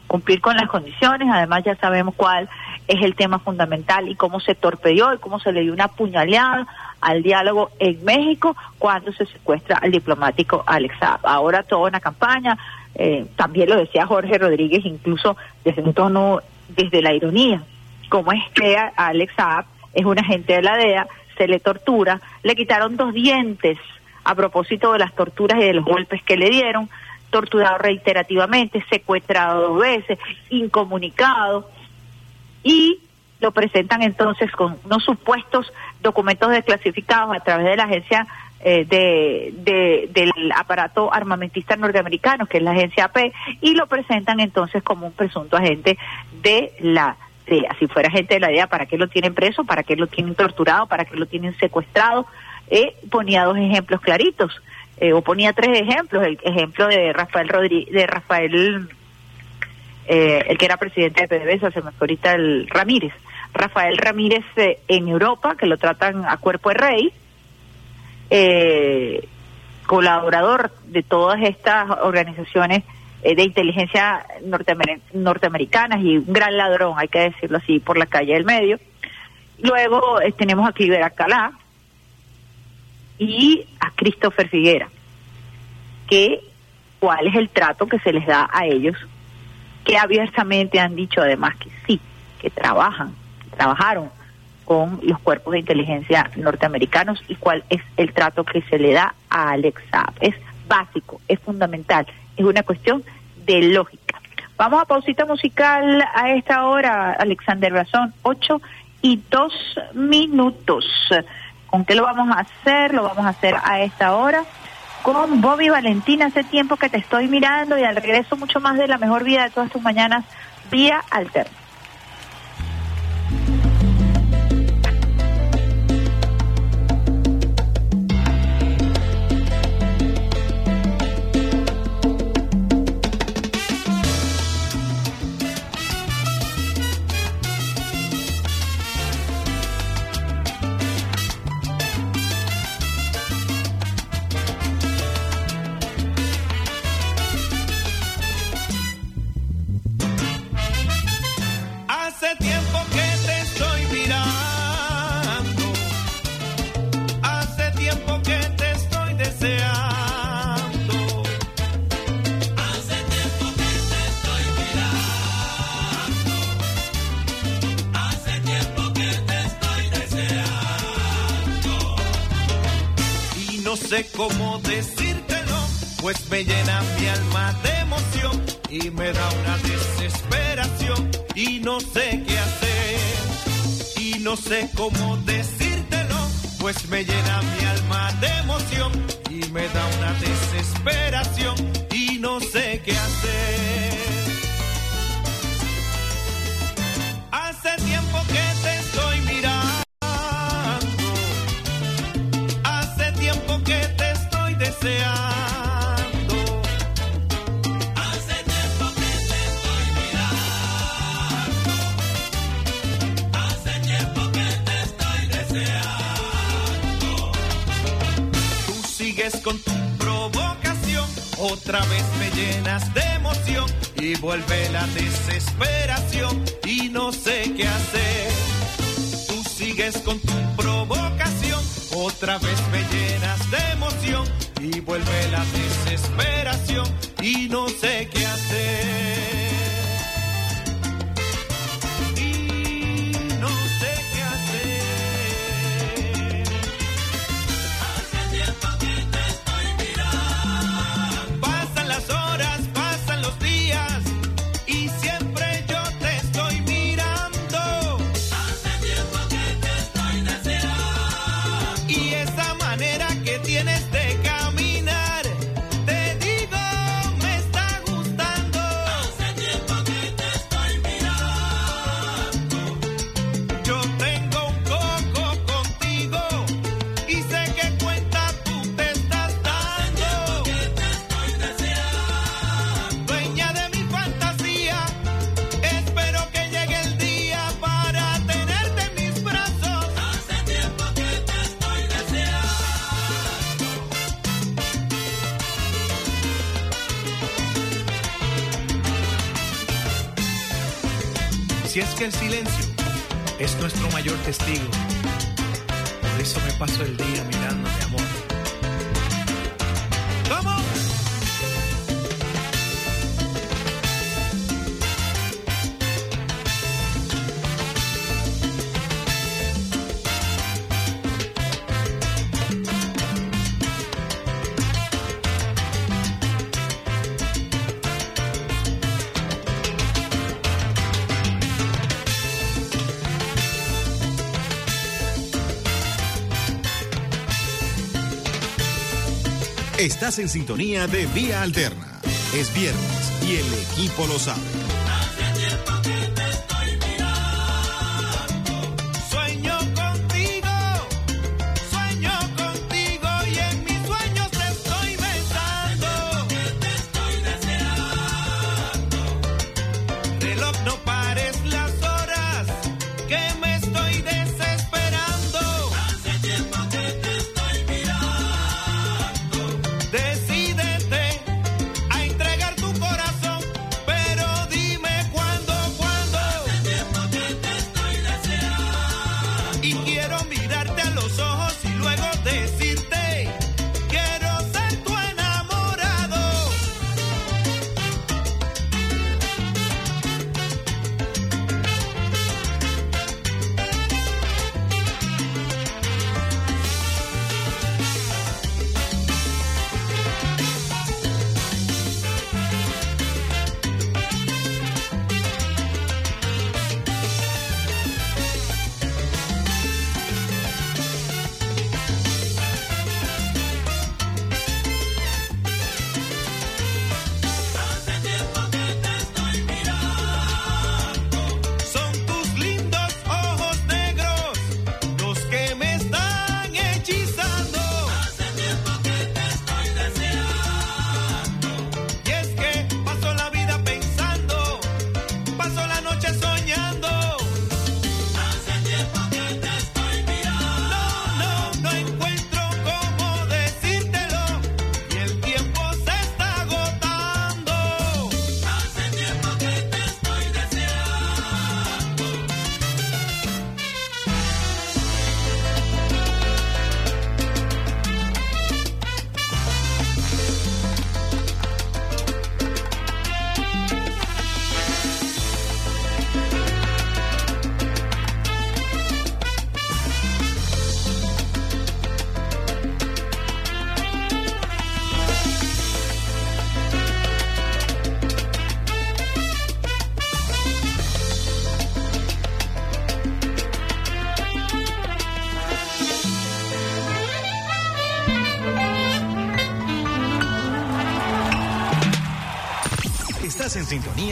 cumplir con las condiciones, además ya sabemos cuál es el tema fundamental y cómo se torpedeó y cómo se le dio una puñalada al diálogo en México cuando se secuestra al diplomático Alex Saab. Ahora toda una campaña, eh, también lo decía Jorge Rodríguez, incluso desde un tono, desde la ironía, cómo es que a Alex Saab es un agente de la DEA, se le tortura, le quitaron dos dientes a propósito de las torturas y de los golpes que le dieron, torturado reiterativamente, secuestrado dos veces, incomunicado, y lo presentan entonces con unos supuestos documentos desclasificados a través de la agencia eh, de, de- del aparato armamentista norteamericano, que es la agencia AP, y lo presentan entonces como un presunto agente de la DEA. Si fuera agente de la DEA, ¿para qué lo tienen preso? ¿Para qué lo tienen torturado? ¿Para qué lo tienen secuestrado? Eh, ponía dos ejemplos claritos, eh, o ponía tres ejemplos. El ejemplo de Rafael Rodríguez, de Rafael eh, el que era presidente de PDVSA, se me fue el Ramírez. Rafael Ramírez eh, en Europa, que lo tratan a cuerpo de rey, eh, colaborador de todas estas organizaciones de inteligencia norteamer- norteamericanas y un gran ladrón, hay que decirlo así, por la calle del medio. Luego tenemos a Cliver Alcalá y a Christopher Figuera, que cuál es el trato que se les da a ellos que abiertamente han dicho además que sí, que trabajan, trabajaron con los cuerpos de inteligencia norteamericanos y cuál es el trato que se le da a Alex Saab. Es básico, es fundamental, es una cuestión de lógica. Vamos a pausita musical a esta hora, Alexander Razón, ocho y dos minutos. ¿Con qué lo vamos a hacer? Lo vamos a hacer a esta hora con Bobby Valentina. Hace tiempo que te estoy mirando y al regreso mucho más de la mejor vida de todas tus mañanas vía alterna. Vez me llenas de emoción y vuelve la desesperación y no sé qué hacer. Estás en sintonía de Vía Alterna. Es viernes y el equipo lo sabe.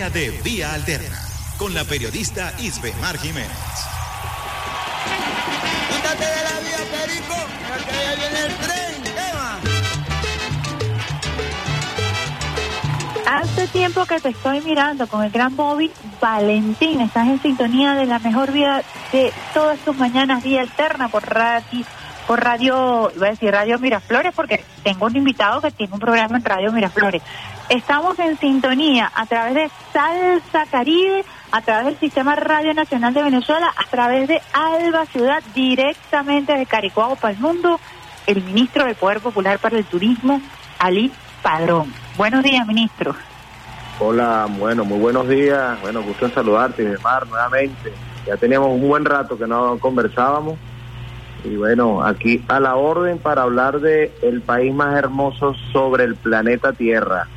Sintonía de Vía Alterna con la periodista Isbe Mar Jiménez. Quítate de la vía, Perico, porque ya viene el tren. Eva. Hace tiempo que te estoy mirando con el gran Bobby Valentín. Estás en sintonía de la mejor vida de todas tus mañanas, vía alterna por radio, por radio, iba a decir Radio Miraflores, porque tengo un invitado que tiene un programa en Radio Miraflores. Estamos en sintonía a través de Salsa Caribe, a través del Sistema Radio Nacional de Venezuela, a través de Alba Ciudad, directamente de Caricuao para el mundo, el ministro del Poder Popular para el Turismo, Ali Padrón. Buenos días, ministro. Hola, bueno, muy buenos días. Bueno, gusto en saludarte, Mar, nuevamente. Ya teníamos un buen rato que no conversábamos. Y bueno, aquí a la orden para hablar de el país más hermoso sobre el planeta Tierra.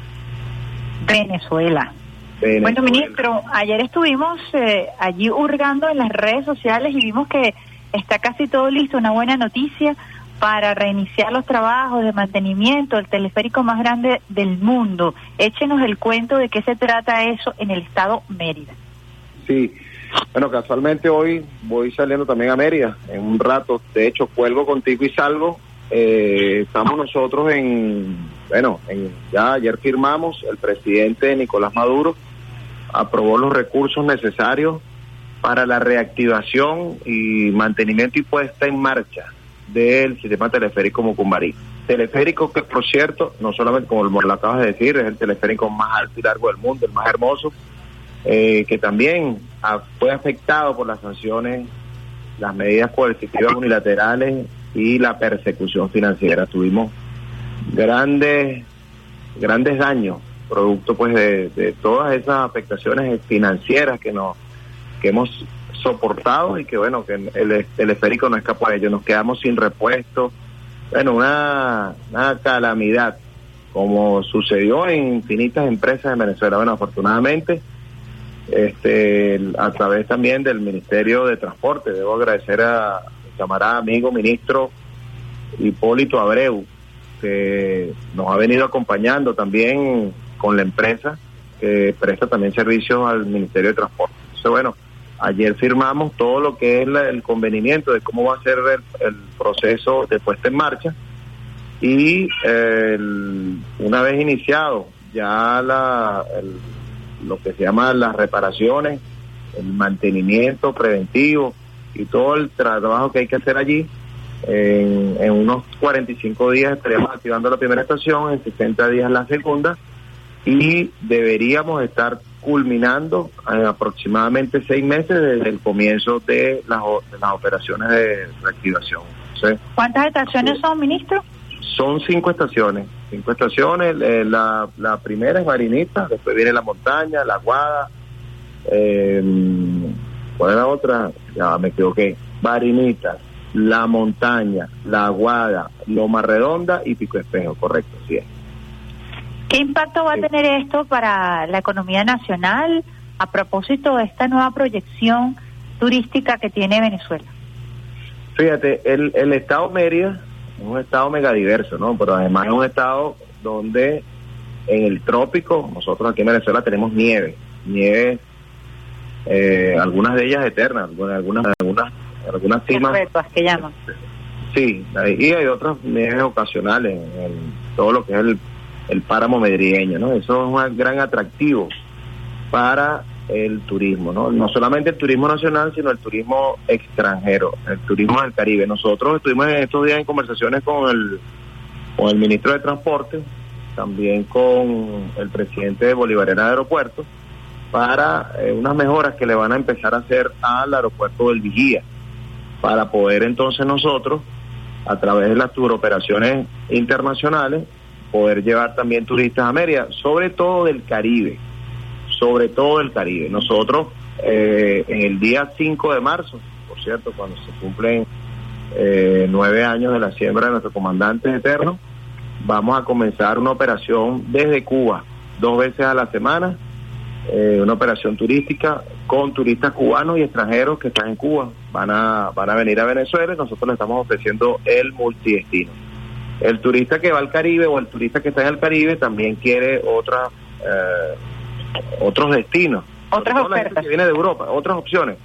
Venezuela. Bueno, ministro, ayer estuvimos eh, allí hurgando en las redes sociales y vimos que está casi todo listo, una buena noticia para reiniciar los trabajos de mantenimiento del teleférico más grande del mundo. Échenos el cuento de qué se trata eso en el estado Mérida. Sí, bueno, casualmente hoy voy saliendo también a Mérida en un rato. De hecho, cuelgo contigo y salgo. Eh, estamos nosotros en, bueno, en, ya ayer firmamos, el presidente Nicolás Maduro aprobó los recursos necesarios para la reactivación y mantenimiento y puesta en marcha del sistema teleférico Mucumbarí. Teleférico que, por cierto, no solamente como lo acabas de decir, es el teleférico más alto y largo del mundo, el más hermoso, eh, que también fue afectado por las sanciones, las medidas coercitivas unilaterales y la persecución financiera. Tuvimos grandes, grandes daños producto pues de, todas esas afectaciones financieras que nos que hemos soportado y que bueno que el, esférico no escapó de ello. Nos quedamos sin repuesto. Bueno una, una calamidad como sucedió en infinitas empresas en Venezuela. Bueno afortunadamente este a través también del Ministerio de Transporte debo agradecer a mi camarada amigo ministro Hipólito Abreu que nos ha venido acompañando también con la empresa que presta también servicios al Ministerio de Transporte. Entonces, bueno, ayer firmamos todo lo que es el convenimiento de cómo va a ser el, proceso de puesta en marcha y una vez iniciado ya la, lo que se llama las reparaciones, el mantenimiento preventivo y todo el trabajo que hay que hacer allí, en, en unos 45 días estaríamos activando la primera estación, en 60 días la segunda y deberíamos estar culminando en aproximadamente seis meses desde el comienzo de las, o- de las operaciones de reactivación. ¿Cuántas estaciones son, ministro? son cinco estaciones, cinco estaciones. eh, la, la primera es Marinita, después viene la montaña, la Guada. Eh, ¿Cuál es la otra? Ya me equivoqué. Marinita, la montaña, la Guada, Loma Redonda y Pico Espejo, correcto, sí es. ¿Qué impacto va a tener esto para la economía nacional a propósito de esta nueva proyección turística que tiene Venezuela? Fíjate, el, el estado Mérida es un estado megadiverso, ¿no? Pero además es un estado donde en el trópico, nosotros aquí en Venezuela tenemos nieve, nieve, eh, algunas de ellas eternas, algunas, algunas, algunas, cimas, Perpetuas, que llaman. sí, y hay otras nieves ocasionales en el- todo lo que es el, el páramo medrigueño, ¿no? Eso es un gran atractivo para el turismo, ¿no? No solamente el turismo nacional, sino el turismo extranjero, el turismo del Caribe. Nosotros estuvimos en estos días en conversaciones con el, con el ministro de Transporte, también con el presidente de Bolivariana de Aeropuertos, para eh, unas mejoras que le van a empezar a hacer al aeropuerto del Vigía, para poder entonces nosotros, a través de las turoperaciones internacionales, poder llevar también turistas a Mérida, sobre todo del Caribe, sobre todo del Caribe. Nosotros, eh, en el día 5 de marzo, por cierto, cuando se cumplen eh, nueve años de la siembra de nuestro comandante eterno, vamos a comenzar una operación desde Cuba, dos veces a la semana, eh, una operación turística con turistas cubanos y extranjeros que están en Cuba. Van a, van a venir a Venezuela y nosotros le estamos ofreciendo el multidestino. El turista que va al Caribe o el turista que está en el Caribe también quiere otra, eh, otros destinos. Otras ofertas. que viene de Europa, otras opciones.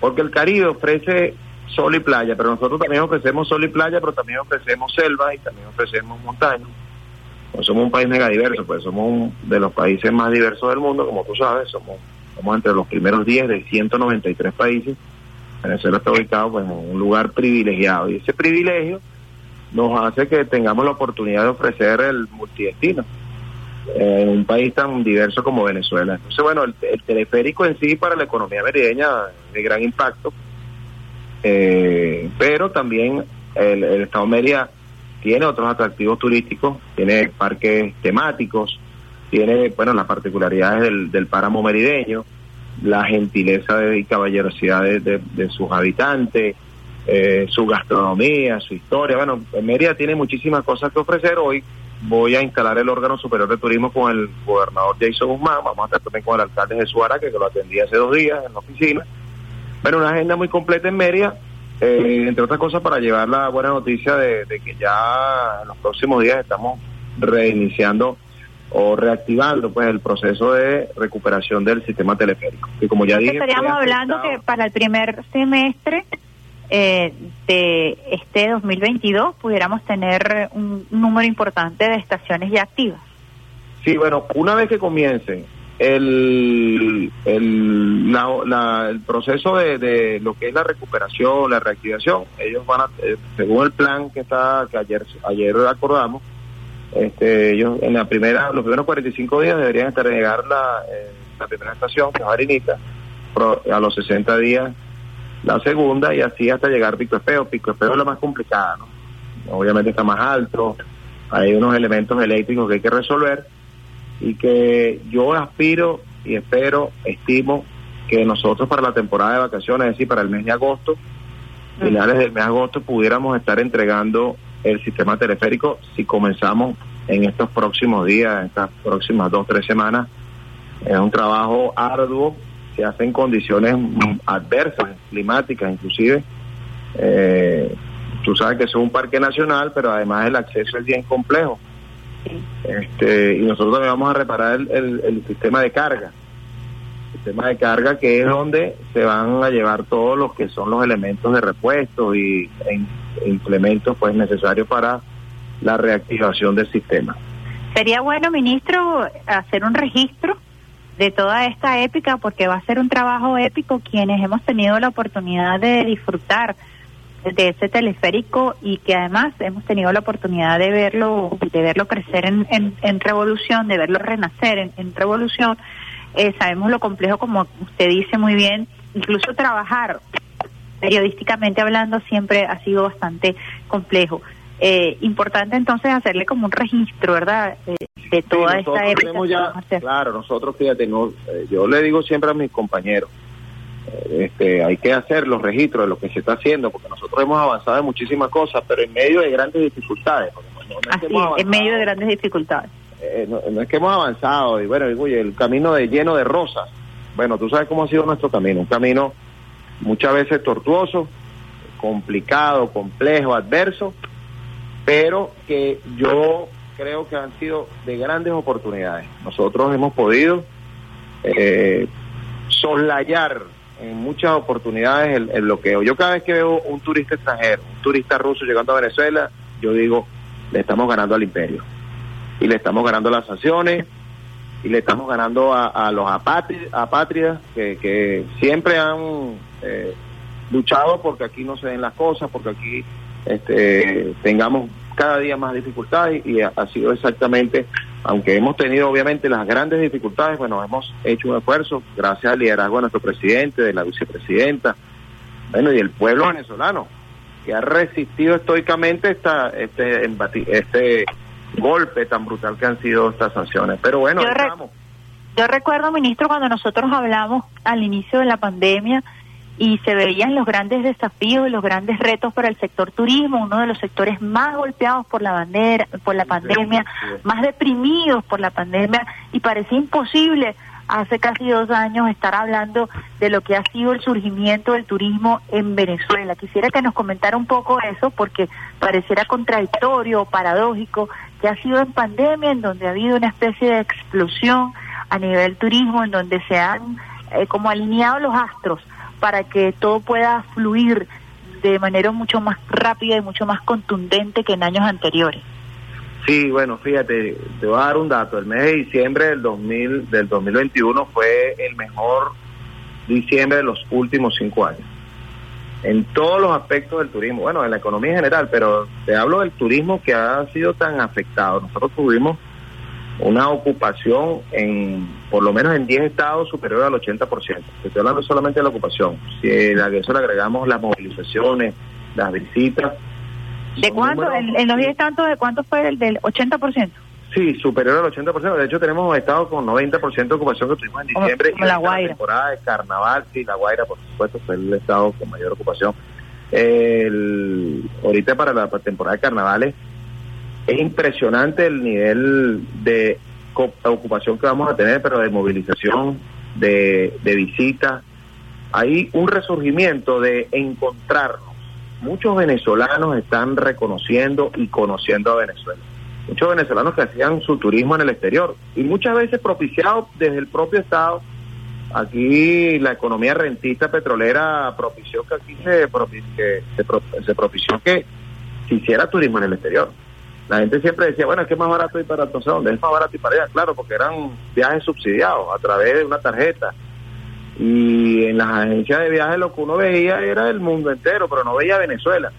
Porque el Caribe ofrece sol y playa, pero nosotros también ofrecemos sol y playa, pero también ofrecemos selva y también ofrecemos montaña. Pues somos un país megadiverso, pues somos un de los países más diversos del mundo, como tú sabes, somos, somos entre los primeros 10 de 193 países. Venezuela está ubicado pues, en un lugar privilegiado y ese privilegio nos hace que tengamos la oportunidad de ofrecer el multidestino en un país tan diverso como Venezuela. Entonces, bueno, el, el teleférico en sí para la economía merideña de gran impacto, eh, pero también el, Estado Mérida tiene otros atractivos turísticos, tiene parques temáticos, tiene, bueno, las particularidades del páramo merideño, la gentileza y caballerosidad de sus habitantes, eh, su gastronomía, su historia. Bueno, Mérida tiene muchísimas cosas que ofrecer. Hoy voy a instalar el órgano superior de turismo con el gobernador Jason Guzmán. Vamos a estar también con el alcalde Jesús Araque, que lo atendí hace dos días en la oficina. Bueno, una agenda muy completa en Mérida, eh, entre otras cosas para llevar la buena noticia de, de que ya en los próximos días estamos reiniciando o reactivando pues el proceso de recuperación del sistema teleférico. Que como ya dije, Estaríamos fue hablando que para el primer semestre eh, de este 2022 pudiéramos tener un número importante de estaciones ya activas. Sí, bueno, una vez que comience el, el, la- la- el proceso de, de lo que es la recuperación, la reactivación, ellos van a, eh, según el plan que está que ayer ayer acordamos, este, ellos en la primera los primeros 45 días deberían estar llegar la, eh, la primera estación, que es Marinita, pro- a los 60 días la segunda y así hasta llegar Pico Espejo. Pico Espejo es la más complicada, ¿no? Obviamente está más alto, hay unos elementos eléctricos que hay que resolver y que yo aspiro y espero, estimo que nosotros para la temporada de vacaciones, es decir, para el mes de agosto, finales del mes de agosto, pudiéramos estar entregando el sistema teleférico si comenzamos en estos próximos días, en estas próximas dos, tres semanas. Es un trabajo arduo, se hace en condiciones adversas, climáticas inclusive. Eh, tú sabes que es un parque nacional, pero además el acceso es bien complejo. Este, y nosotros también vamos a reparar el, el- el sistema de carga. Sistema de carga que es donde se van a llevar todos los que son los elementos de repuesto y e in- implementos pues necesarios para la reactivación del sistema. Sería bueno, ministro, hacer un registro de toda esta épica, porque va a ser un trabajo épico quienes hemos tenido la oportunidad de disfrutar de ese teleférico y que además hemos tenido la oportunidad de verlo, de verlo crecer en, en, revolución, de verlo renacer en, en revolución. Eh, sabemos lo complejo, como usted dice muy bien, incluso trabajar periodísticamente hablando siempre ha sido bastante complejo. Eh, importante entonces hacerle como un registro, ¿verdad? Eh, de toda Sí, esta época. ya- claro, nosotros, fíjate, no, eh, yo le digo siempre a mis compañeros, eh, este, hay que hacer los registros de lo que se está haciendo, porque nosotros hemos avanzado en muchísimas cosas, pero en medio de grandes dificultades. no- Así, en medio de grandes dificultades. eh, no, no es que hemos avanzado, y bueno, oye, el camino de lleno de rosas. Bueno, tú sabes cómo ha sido nuestro camino, un camino muchas veces tortuoso, complicado, complejo, adverso, pero que yo creo que han sido de grandes oportunidades. Nosotros hemos podido eh, soslayar en muchas oportunidades el, el bloqueo. Yo cada vez que veo un turista extranjero, un turista ruso llegando a Venezuela, yo digo, le estamos ganando al imperio. Y le estamos ganando las sanciones, y le estamos ganando a, a los apátri- apátridas que, que siempre han eh, luchado porque aquí no se den las cosas, porque aquí este, tengamos cada día más dificultades y ha, ha sido exactamente, aunque hemos tenido obviamente las grandes dificultades, bueno, hemos hecho un esfuerzo gracias al liderazgo de nuestro presidente, de la vicepresidenta, bueno, y el pueblo venezolano, que ha resistido estoicamente esta, este, este golpe tan brutal que han sido estas sanciones. Pero bueno, Yo re-. Yo recuerdo, ministro, cuando nosotros hablamos al inicio de la pandemia y se veían los grandes desafíos y los grandes retos para el sector turismo, uno de los sectores más golpeados por la bandera, por la pandemia, más deprimidos por la pandemia y parecía imposible hace casi dos años estar hablando de lo que ha sido el surgimiento del turismo en Venezuela. Quisiera que nos comentara un poco eso porque pareciera contradictorio o paradójico que ha sido en pandemia en donde ha habido una especie de explosión a nivel turismo en donde se han eh, como alineado los astros para que todo pueda fluir de manera mucho más rápida y mucho más contundente que en años anteriores. Sí, bueno, fíjate, te voy a dar un dato. El mes de diciembre del 2000, del 2021 fue el mejor diciembre de los últimos cinco años. En todos los aspectos del turismo, bueno, en la economía en general, pero te hablo del turismo que ha sido tan afectado. Nosotros tuvimos una ocupación en, por lo menos en 10 estados superior al 80%. Te Estoy hablando solamente de la ocupación. Si a eso le agregamos las movilizaciones, las visitas, ¿De cuánto? números- En, en los 10 tantos, ¿de cuánto fue el del 80%? Sí, superior al 80%. De hecho, tenemos estados con 90% de ocupación que tuvimos en diciembre. como y La Guaira. temporada de carnaval, sí, La Guaira, por supuesto, fue el estado con mayor ocupación. El, ahorita para la temporada de carnavales es impresionante el nivel de ocupación que vamos a tener, pero de movilización, de, de visitas. Hay un resurgimiento de encontrarnos. Muchos venezolanos están reconociendo y conociendo a Venezuela. Muchos venezolanos que hacían su turismo en el exterior y muchas veces propiciado desde el propio Estado. Aquí la economía rentista petrolera propició que aquí se, propi- que se, pro- se propició que se hiciera turismo en el exterior. La gente siempre decía, bueno, es que es más barato ir para entonces, ¿dónde es más barato ir para allá? Claro, porque eran viajes subsidiados a través de una tarjeta. Y en las agencias de viajes lo que uno veía era el mundo entero, pero no veía Venezuela.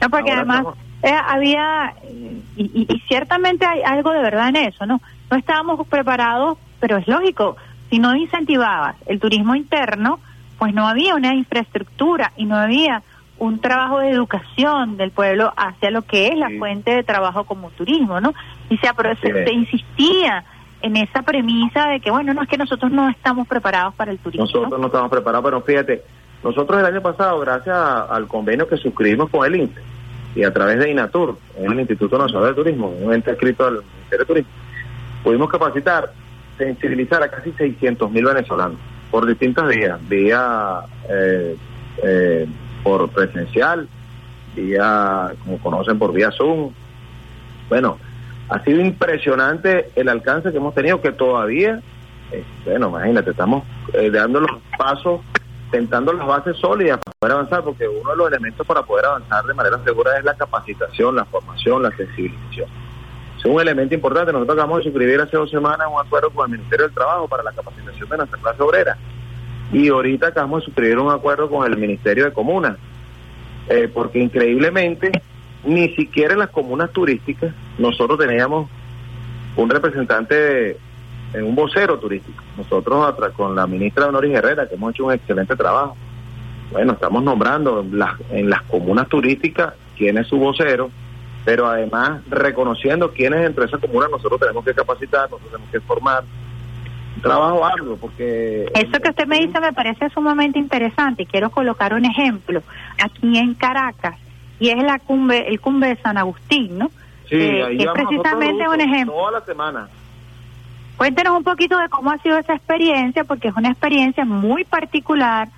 No, porque Ahora además estamos- eh, había, y, y- y ciertamente hay algo de verdad en eso, ¿no? No estábamos preparados, pero es lógico, si no incentivabas el turismo interno, pues no había una infraestructura y no había un trabajo de educación del pueblo hacia lo que es la fuente de trabajo como turismo, ¿no? Y se, se, insistía en esa premisa de que, bueno, no es que nosotros no estamos preparados para el turismo. ¿no? Nosotros no estamos preparados, pero fíjate, nosotros el año pasado, gracias a- al convenio que suscribimos con el INTE y a través de INATUR, el Instituto Nacional de Turismo, un ente escrito al Ministerio de Turismo, pudimos capacitar, sensibilizar a casi 600 mil venezolanos por distintas vías, vía eh, eh, por presencial, vía, como conocen, por vía Zoom. Bueno, ha sido impresionante el alcance que hemos tenido, que todavía, eh, bueno, imagínate, estamos eh, dando los pasos, tentando las bases sólidas para poder avanzar, porque uno de los elementos para poder avanzar de manera segura es la capacitación, la formación, la sensibilización. Es un elemento importante. Nosotros acabamos de suscribir hace dos semanas un acuerdo con el Ministerio del Trabajo para la capacitación de nuestra clase obrera. Y ahorita acabamos de suscribir un acuerdo con el Ministerio de Comunas, eh, porque increíblemente ni siquiera en las comunas turísticas nosotros teníamos un representante, eh, un vocero turístico. Nosotros con la ministra Honoris Herrera, que hemos hecho un excelente trabajo, bueno, estamos nombrando las, en las comunas turísticas quién es su vocero, pero además reconociendo quiénes dentro de esa comuna nosotros tenemos que capacitar, nosotros tenemos que formar. Trabajo arduo, porque... Eso que usted me dice me parece sumamente interesante y quiero colocar un ejemplo aquí en Caracas y es la cumbre, el cumbre de San Agustín, ¿no? Sí, Eh, ahí que es precisamente un ejemplo. Toda la semana. Cuéntenos un poquito de cómo ha sido esa experiencia, porque es una experiencia muy particular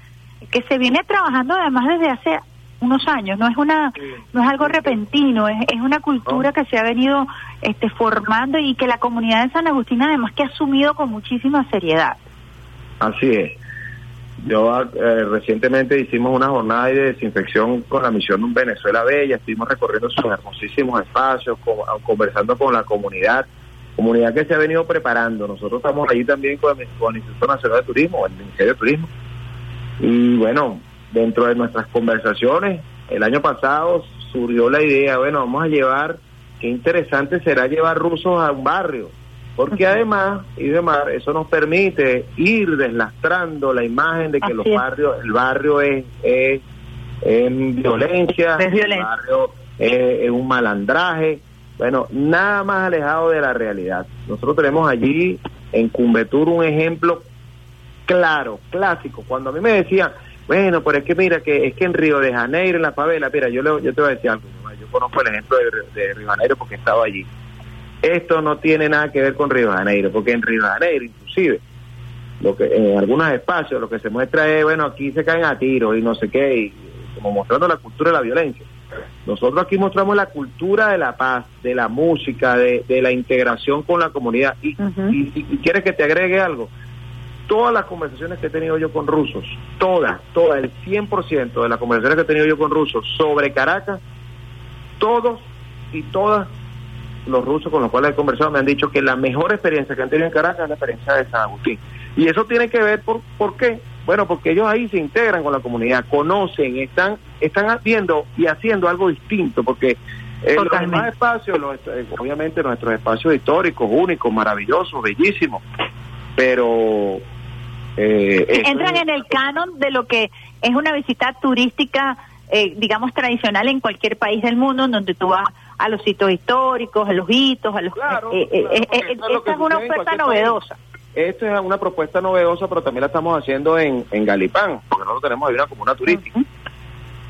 que se viene trabajando además desde hace unos años, no es una no es algo repentino, es, es una cultura que se ha venido este formando y que la comunidad de San Agustín además que ha asumido con muchísima seriedad. Así es. Yo eh, recientemente hicimos una jornada de desinfección con la misión Venezuela Bella, estuvimos recorriendo sus hermosísimos espacios, co- conversando con la comunidad, comunidad que se ha venido preparando. Nosotros estamos allí también con el, con el Instituto Nacional de Turismo, el Ministerio de Turismo. Y bueno, dentro de nuestras conversaciones, el año pasado surgió la idea, bueno, vamos a llevar, qué interesante será llevar rusos a un barrio, porque además, y demás, eso nos permite ir deslastrando la imagen de que Así los es. barrios, el barrio es, es, es violencia, Es violencia. el barrio es, es un malandraje, bueno, nada más alejado de la realidad. Nosotros tenemos allí en Cumbetur un ejemplo claro, clásico. Cuando a mí me decían, bueno, pero es que mira, que es que en Río de Janeiro, en la favela, mira, yo, le- yo te voy a decir algo, yo conozco el ejemplo de, de Río de Janeiro porque he estado allí. Esto no tiene nada que ver con Río de Janeiro, porque en Río de Janeiro, inclusive, lo que en algunos espacios lo que se muestra es, bueno, aquí se caen a tiros y no sé qué, y como mostrando la cultura de la violencia. Nosotros aquí mostramos la cultura de la paz, de la música, de, de la integración con la comunidad. Y, y, y- y quieres que te agregue algo, todas las conversaciones que he tenido yo con rusos, todas, todas, el 100% de las conversaciones que he tenido yo con rusos sobre Caracas, todos y todas los rusos con los cuales he conversado me han dicho que la mejor experiencia que han tenido en Caracas es la experiencia de San Agustín. Y eso tiene que ver por, ¿por qué? Bueno, porque ellos ahí se integran con la comunidad, conocen, están están haciendo y haciendo algo distinto, porque eh, los demás espacios, los eh, obviamente nuestros espacios históricos, únicos, maravillosos, bellísimos, pero... Eh, Entran es- en el canon de lo que es una visita turística, eh, digamos, tradicional en cualquier país del mundo, en donde tú vas a los sitios históricos, a los hitos, a los... es que esta es una oferta novedosa. Esto es una propuesta novedosa, pero también la estamos haciendo en, en Galipán, porque nosotros tenemos ahí una comuna turística.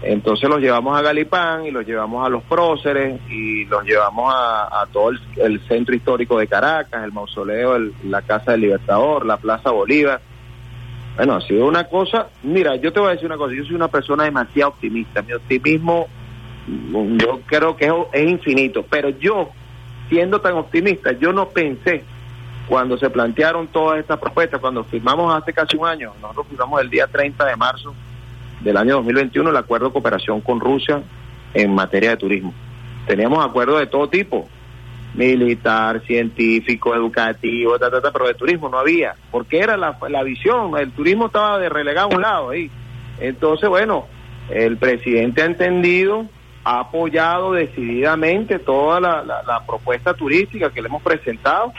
Entonces los llevamos a Galipán y los llevamos a los próceres y los llevamos a, a todo el, el centro histórico de Caracas, el mausoleo, el- la Casa del Libertador, la Plaza Bolívar. Bueno, ha sido una cosa, mira, yo te voy a decir una cosa, yo soy una persona demasiado optimista, mi optimismo mm, yo creo que es, es infinito, pero yo, siendo tan optimista, yo no pensé cuando se plantearon todas estas propuestas, cuando firmamos hace casi un año, nosotros firmamos el día 30 de marzo del año 2021 el acuerdo de cooperación con Rusia en materia de turismo. Teníamos acuerdos de todo tipo, militar, científico, educativo, ta, ta, ta, pero de turismo no había, porque era la, la visión, el turismo estaba de relegado a un lado ahí. Entonces, bueno, el presidente ha entendido, ha apoyado decididamente toda la, la- la propuesta turística que le hemos presentado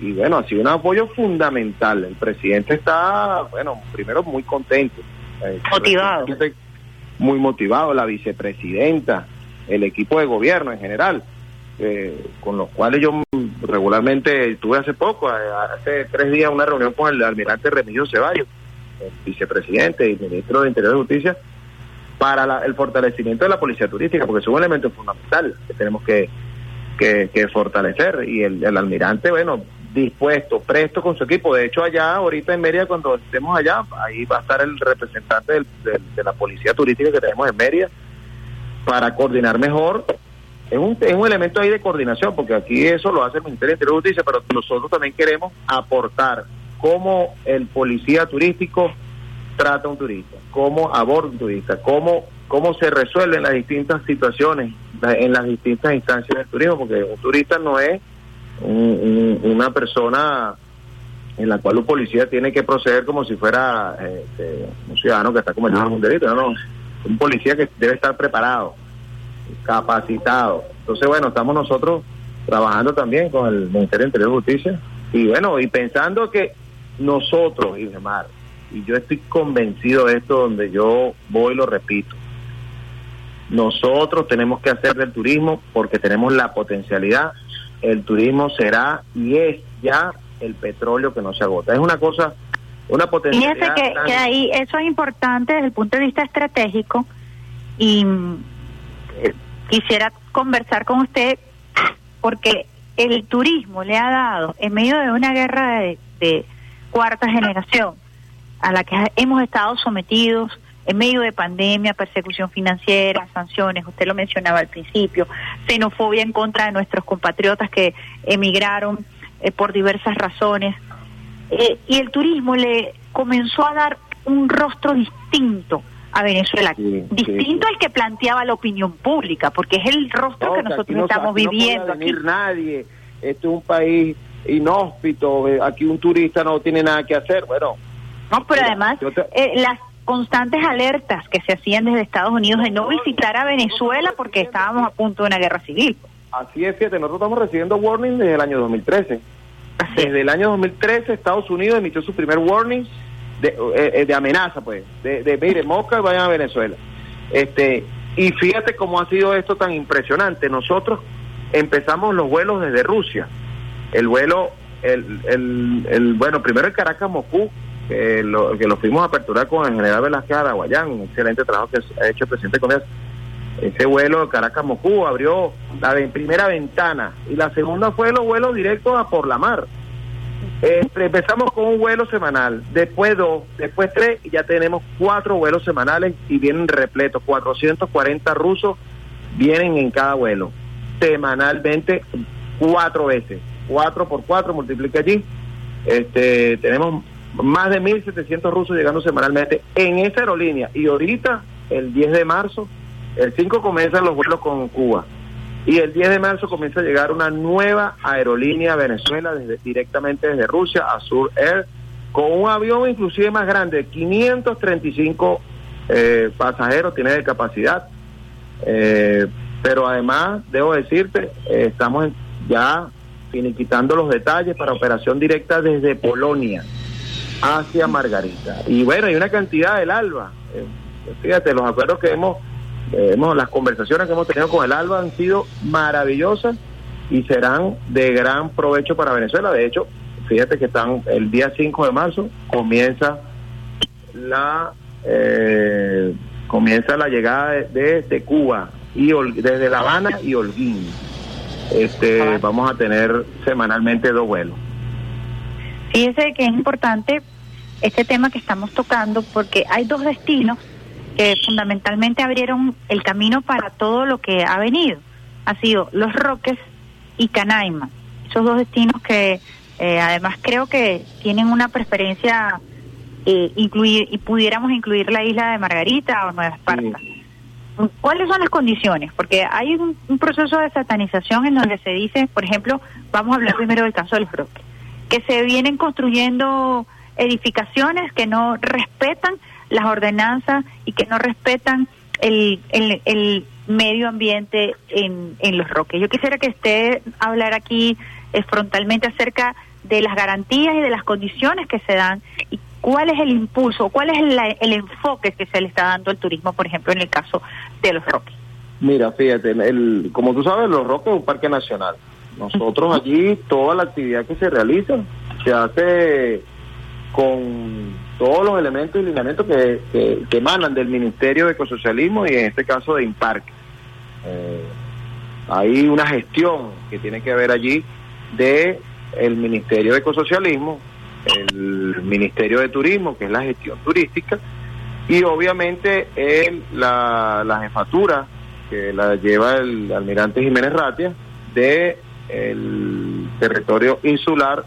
y bueno, ha sido un apoyo fundamental. El presidente está, bueno, primero muy contento. Eh, Motivado. Muy motivado, la vicepresidenta, el equipo de gobierno en general, eh, con los cuales yo regularmente tuve hace poco, eh, hace tres días, una reunión con el almirante Remigio Ceballos, el vicepresidente y ministro de Interior y Justicia, para la- el fortalecimiento de la policía turística, porque es un elemento fundamental que tenemos que, que, que fortalecer. Y el, el almirante, bueno, dispuesto, presto con su equipo. De hecho, allá, ahorita en Mérida, cuando estemos allá, ahí va a estar el representante del- de la policía turística que tenemos en Mérida para coordinar mejor. Es un, es un elemento ahí de coordinación, porque aquí eso lo hace el Ministerio de Interior y Justicia, pero nosotros también queremos aportar cómo el policía turístico trata a un turista, cómo aborda un turista, cómo, cómo se resuelven las distintas situaciones en las distintas instancias del turismo, porque un turista no es un- un- una persona en la cual un policía tiene que proceder como si fuera eh, un ciudadano que está cometiendo un delito, no, no, un policía que debe estar preparado, capacitado. Entonces, bueno, estamos nosotros trabajando también con el Ministerio de Interior y Justicia y bueno, y pensando que nosotros, Ismar, y yo estoy convencido de esto donde yo voy y lo repito, nosotros tenemos que hacer del turismo porque tenemos la potencialidad, el turismo será y es ya el petróleo que no se agota. Es una cosa, una potencialidad. Fíjese que, tan- que ahí eso es importante desde el punto de vista estratégico y eh, quisiera conversar con usted porque el turismo le ha dado en medio de una guerra de, de cuarta generación a la que hemos estado sometidos en medio de pandemia, persecución financiera, sanciones, usted lo mencionaba al principio, xenofobia en contra de nuestros compatriotas que emigraron eh, por diversas razones. Eh, y el turismo le comenzó a dar un rostro distinto a Venezuela, distinto al que planteaba la opinión pública, porque es el rostro No, que nosotros no- estamos aquí no puede viviendo. aquí. venir nadie. Este es un país inhóspito. eh, Aquí un turista no tiene nada que hacer. Bueno, No, pero Mira, además, te- eh, las constantes alertas que se hacían desde Estados Unidos de no visitar a Venezuela porque estábamos a punto de una guerra civil. así es, fíjate, nosotros estamos recibiendo warning desde el año 2013. Desde el año 2013 Estados Unidos emitió su primer warning de, eh, eh, de amenaza, pues, de, de mire, mosca, vayan a Venezuela. Este, y fíjate cómo ha sido esto tan impresionante. Nosotros empezamos los vuelos desde Rusia. El vuelo, el, el, el bueno, primero el Caracas-Moscú, que lo, que lo fuimos a aperturar con el general Velázquez Araguayán, un excelente trabajo que ha hecho el presidente con ese vuelo de Caracas-Moscú abrió la primera ventana y la segunda fue los vuelos directos a por la mar. Eh, empezamos con un vuelo semanal, después dos, después tres y ya tenemos cuatro vuelos semanales y vienen repletos, 440 rusos vienen en cada vuelo, semanalmente cuatro veces, cuatro por cuatro, multiplica allí, este, tenemos más de 1.700 rusos llegando semanalmente en esa aerolínea y ahorita, el 10 de marzo, el 5 comienzan los vuelos con Cuba. Y el 10 de marzo comienza a llegar una nueva aerolínea a Venezuela desde, directamente desde Rusia, Azur Air, con un avión inclusive más grande, 535 eh, pasajeros tiene de capacidad. Eh, pero además, debo decirte, eh, estamos ya finiquitando los detalles para operación directa desde Polonia hacia Margarita. Y bueno, hay una cantidad del ALBA. Eh, fíjate, los acuerdos que hemos, eh, hemos, las conversaciones que hemos tenido con el ALBA han sido maravillosas y serán de gran provecho para Venezuela. De hecho, fíjate que están el día 5 de marzo comienza la eh, comienza la llegada de, de- de Cuba y desde La Habana y Holguín. Este, vamos a tener semanalmente dos vuelos. Fíjese que es importante este tema que estamos tocando porque hay dos destinos que fundamentalmente abrieron el camino para todo lo que ha venido. Ha sido Los Roques y Canaima. Esos dos destinos que eh, además creo que tienen una preferencia eh, incluir y pudiéramos incluir la isla de Margarita o Nueva Esparta. ¿Cuáles son las condiciones? Porque hay un, un proceso de satanización en donde se dice, por ejemplo, vamos a hablar primero del caso de los Roques, que se vienen construyendo edificaciones que no respetan las ordenanzas y que no respetan el, el, el medio ambiente en, en los Roques. Yo quisiera que usted hablara aquí eh, frontalmente acerca de las garantías y de las condiciones que se dan y cuál es el impulso, cuál es la- el enfoque que se le está dando al turismo, por ejemplo, en el caso de los Roques. Mira, fíjate, el, como tú sabes, Los Roques es un parque nacional. Nosotros allí, toda la actividad que se realiza se hace con todos los elementos y lineamientos que, que, emanan del Ministerio de Ecosocialismo y en este caso de Imparque. Eh, hay una gestión que tiene que ver allí de el Ministerio de Ecosocialismo, el Ministerio de Turismo, que es la gestión turística, y obviamente el, la, la jefatura que la lleva el almirante Jiménez Ratia de el territorio insular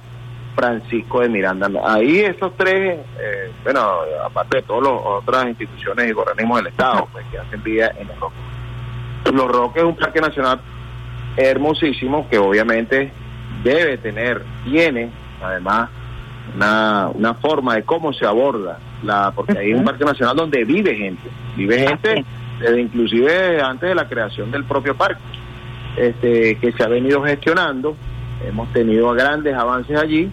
Francisco de Miranda. Ahí esos tres, eh, bueno, aparte de todas las otras instituciones y organismos del Estado pues, que hacen vida en los Roques. Los Roques es un parque nacional hermosísimo que obviamente debe tener, tiene además una, una forma de cómo se aborda, la porque ahí es un parque nacional donde vive gente, vive gente desde inclusive antes de la creación del propio parque, este, que se ha venido gestionando, hemos tenido grandes avances allí,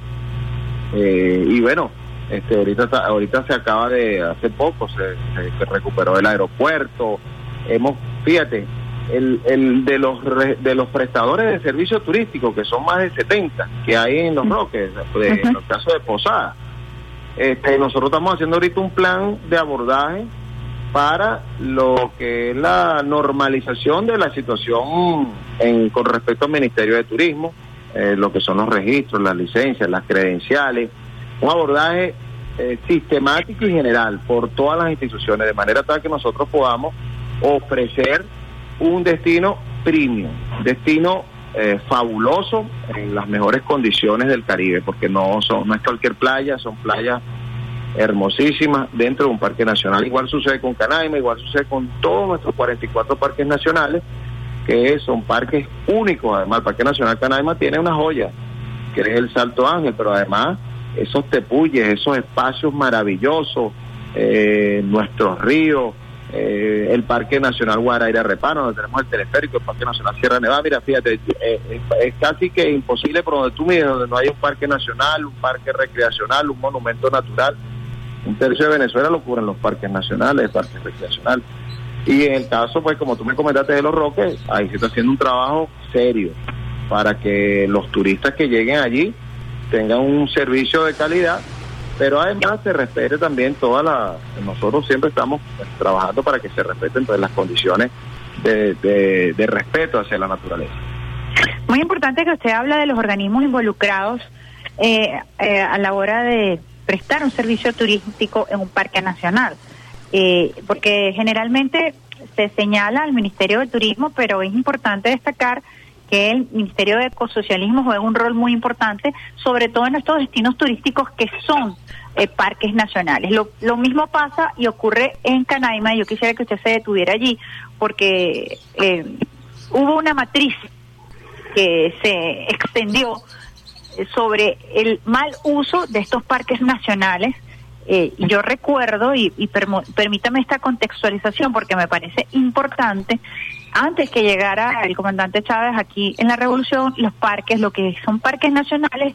eh, y bueno, este, ahorita, ahorita se acaba de, hace poco, se, se- se recuperó el aeropuerto, hemos, fíjate, el, el de los re- de los prestadores de servicios turísticos, que son más de 70 que hay en Los Roques, de- en los casos de Posada, este, nosotros estamos haciendo ahorita un plan de abordaje para lo que es la normalización de la situación en, con respecto al Ministerio de Turismo, eh, lo que son los registros, las licencias, las credenciales, un abordaje eh, sistemático y general por todas las instituciones, de manera tal que nosotros podamos ofrecer un destino premium, destino eh, fabuloso en las mejores condiciones del Caribe, porque no son no es cualquier playa, son playas hermosísimas dentro de un parque nacional. Igual sucede con Canaima, igual sucede con todos nuestros 44 parques nacionales, que son parques únicos. Además, el Parque Nacional Canaima tiene una joya, que es el Salto Ángel, pero además esos tepuyes, esos espacios maravillosos, eh, nuestros ríos, eh, el Parque Nacional Guaraira Repano, donde tenemos el teleférico, el Parque Nacional Sierra Nevada. Mira, fíjate, eh, es, es casi que imposible por donde tú mides, donde no hay un parque nacional, un parque recreacional, un monumento natural. Un tercio de Venezuela lo cubren los parques nacionales, parques recreacionales. Y en el caso, pues como tú me comentaste de los Roques, ahí se está haciendo un trabajo serio para que los turistas que lleguen allí tengan un servicio de calidad, pero además se respete también toda la... Nosotros siempre estamos pues, trabajando para que se respeten todas las condiciones de respeto hacia la naturaleza. Muy importante que usted habla de los organismos involucrados eh, eh, a la hora de prestar un servicio turístico en un parque nacional, Eh, porque generalmente se señala al Ministerio de Turismo, pero es importante destacar que el Ministerio de Ecosocialismo juega un rol muy importante, sobre todo en estos destinos turísticos que son eh, parques nacionales. Lo, lo mismo pasa y ocurre en Canaima, y yo quisiera que usted se detuviera allí, porque eh, hubo una matriz que se extendió sobre el mal uso de estos parques nacionales. Eh, yo recuerdo, y, y permítame esta contextualización porque me parece importante, antes que llegara el comandante Chávez aquí en la revolución, los parques, lo que son parques nacionales,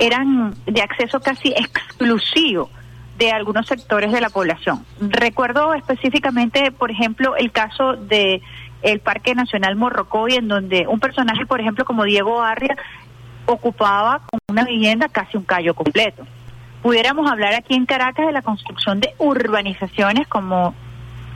eran de acceso casi exclusivo de algunos sectores de la población. Recuerdo específicamente, por ejemplo, el caso de el Parque Nacional Morrocoy, en donde un personaje, por ejemplo, como Diego Arria, ocupaba con una vivienda casi un callo completo. Pudiéramos hablar aquí en Caracas de la construcción de urbanizaciones como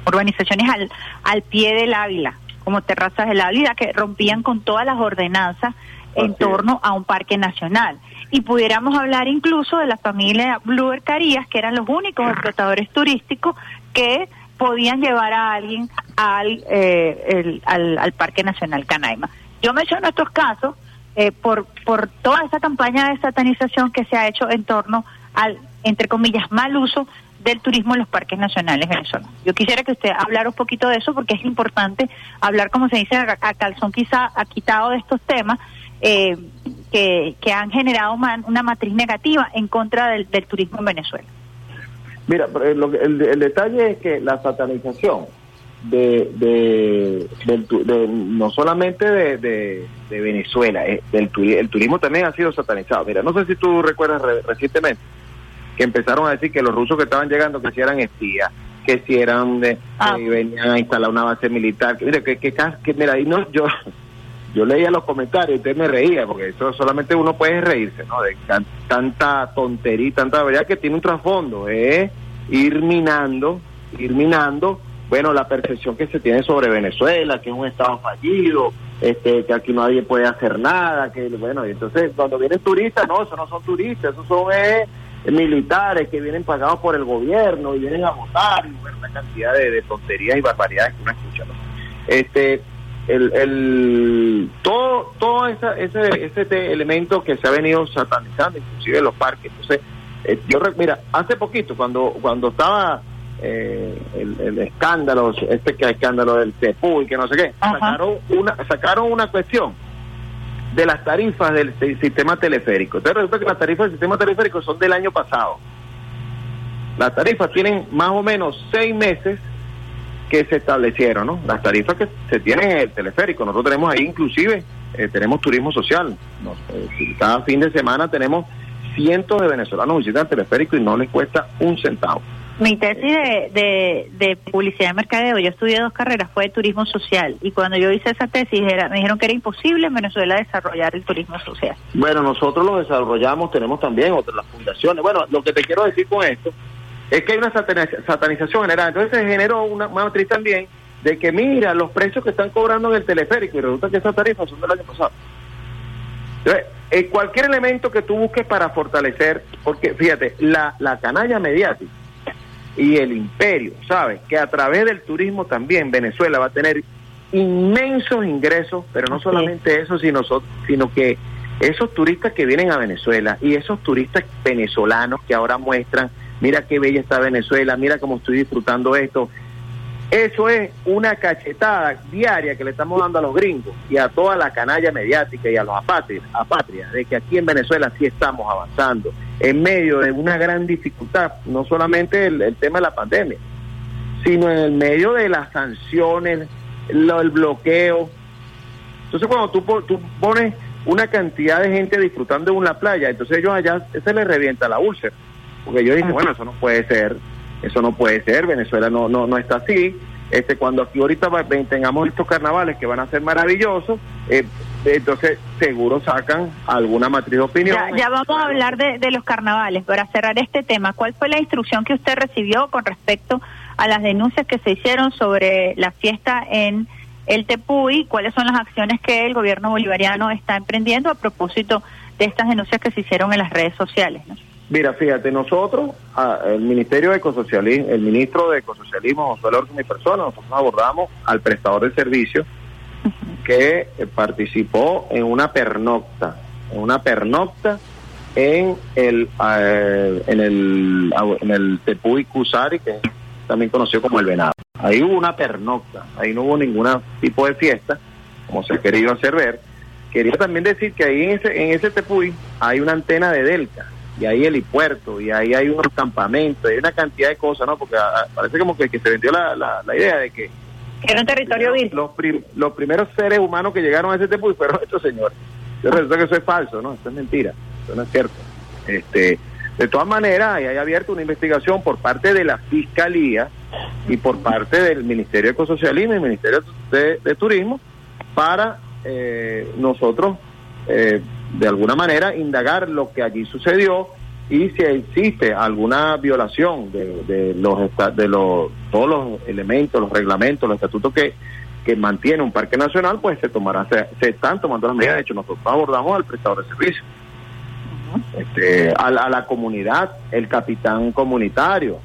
urbanizaciones al, al pie del Ávila, como terrazas del Ávila, que rompían con todas las ordenanzas en torno a un parque nacional. Y pudiéramos hablar incluso de la familia Bluer Carías, que eran los únicos explotadores turísticos que podían llevar a alguien al, eh, el- al, al Parque Nacional Canaima. Yo menciono estos casos eh, por, por toda esa campaña de satanización que se ha hecho en torno al, entre comillas, mal uso del turismo en los parques nacionales venezolanos. Yo quisiera que usted hablara un poquito de eso porque es importante hablar, como se dice, a, calzón quizá ha quitado de estos temas eh, que, que han generado una matriz negativa en contra del, turismo en Venezuela. Mira, que- el, el detalle es que la satanización de, de, del de- no solamente de, de, de Venezuela, eh, del el turismo también ha sido satanizado. Mira, no sé si tú recuerdas re- recientemente que empezaron a decir que los rusos que estaban llegando que si eran espías, que si eran de, que venían a instalar una base militar, que mira que, que, que mira, ahí no yo yo leía los comentarios y usted me reía porque eso solamente uno puede reírse, ¿no? De tanta tontería, tanta verdad que tiene un trasfondo, es ir minando, ir minando, bueno, la percepción que se tiene sobre Venezuela, que es un estado fallido, este, que aquí nadie puede hacer nada, que bueno, y entonces cuando vienen turistas, no, esos no son turistas, esos son eh, militares que vienen pagados por el gobierno y vienen a votar y bueno, una cantidad de, tonterías y barbaridades que uno escucha, ¿no? Este, el, el todo todo esa, ese ese elemento que se ha venido satanizando inclusive los parques entonces eh, yo mira hace poquito cuando cuando estaba eh, el, el escándalo este que escándalo del CEPU y que no sé qué sacaron una sacaron una cuestión de las tarifas del si- sistema teleférico entonces resulta que las tarifas del sistema teleférico son del año pasado las tarifas tienen más o menos seis meses que se establecieron, ¿no? Las tarifas que se tienen en el teleférico. Nosotros tenemos ahí inclusive, eh, tenemos turismo social. Nos- eh, cada fin de semana tenemos cientos de venezolanos visitan el teleférico y no les cuesta un centavo. Mi tesis de, de, de publicidad y mercadeo, yo estudié dos carreras, fue de turismo social. Y cuando yo hice esa tesis, era, me dijeron que era imposible en Venezuela desarrollar el turismo social. Bueno, nosotros lo desarrollamos, tenemos también otras las fundaciones. Bueno, lo que te quiero decir con esto es que hay una sataniz- satanización general. Entonces se generó una matriz también de que mira los precios que están cobrando en el teleférico y resulta que esas tarifas son del año pasado. Entonces, eh, cualquier elemento que tú busques para fortalecer, porque fíjate, la, la canalla mediática y el imperio, ¿sabes? Que a través del turismo también Venezuela va a tener inmensos ingresos, pero no solamente eso, sino, sino que esos turistas que vienen a Venezuela y esos turistas venezolanos que ahora muestran, mira qué bella está Venezuela, mira cómo estoy disfrutando esto, eso es una cachetada diaria que le estamos dando a los gringos y a toda la canalla mediática y a los apátridas, apátridas de que aquí en Venezuela sí estamos avanzando en medio de una gran dificultad, no solamente el, el tema de la pandemia, sino en el medio de las sanciones, lo- el bloqueo. Entonces cuando tú, tú pones una cantidad de gente disfrutando de una playa, entonces ellos allá se les revienta la úlcera. Porque yo dije, bueno, eso no puede ser, eso no puede ser, Venezuela no no no está así. Este cuando aquí ahorita va- tengamos estos carnavales que van a ser maravillosos, eh, entonces seguro sacan alguna matriz de opinión. Ya, ya vamos a hablar de, de los carnavales. Para cerrar este tema, ¿cuál fue la instrucción que usted recibió con respecto a las denuncias que se hicieron sobre la fiesta en el Tepuy? ¿Cuáles son las acciones que el gobierno bolivariano está emprendiendo a propósito de estas denuncias que se hicieron en las redes sociales? ¿no? Mira, fíjate, nosotros, ah, el Ministerio de Ecosocialismo, el ministro de Ecosocialismo, José Lorca, mi persona, nosotros abordamos al prestador de servicio que eh, participó en una pernocta, en una pernocta en el eh, en el en el Tepuy Cusari, que es también conocido como el Venado. Ahí hubo una pernocta, ahí no hubo ningún tipo de fiesta, como se ha querido hacer ver. Quería también decir que ahí en ese, en ese Tepuy hay una antena de Delta, y ahí helipuerto, y ahí hay unos campamentos, hay una cantidad de cosas, ¿no? Porque ah, parece como que, que se vendió la, la, la idea de que era un territorio virgen. Los, prim- los primeros seres humanos que llegaron a ese Tepuy fueron estos señores. Yo resulta que eso es falso, ¿no? Eso es mentira, eso no es cierto. Este, de todas maneras, ahí hay abierto una investigación por parte de la Fiscalía y por parte del Ministerio de Ecosocialismo y el Ministerio de, de Turismo para eh, nosotros, eh, de alguna manera, indagar lo que allí sucedió y si existe alguna violación de, de los de los todos los elementos, los reglamentos, los estatutos que, que mantiene un parque nacional, pues se tomará, se, se están tomando las medidas. De hecho, nosotros abordamos al prestador de servicio este, a, la, a la comunidad, el capitán comunitario.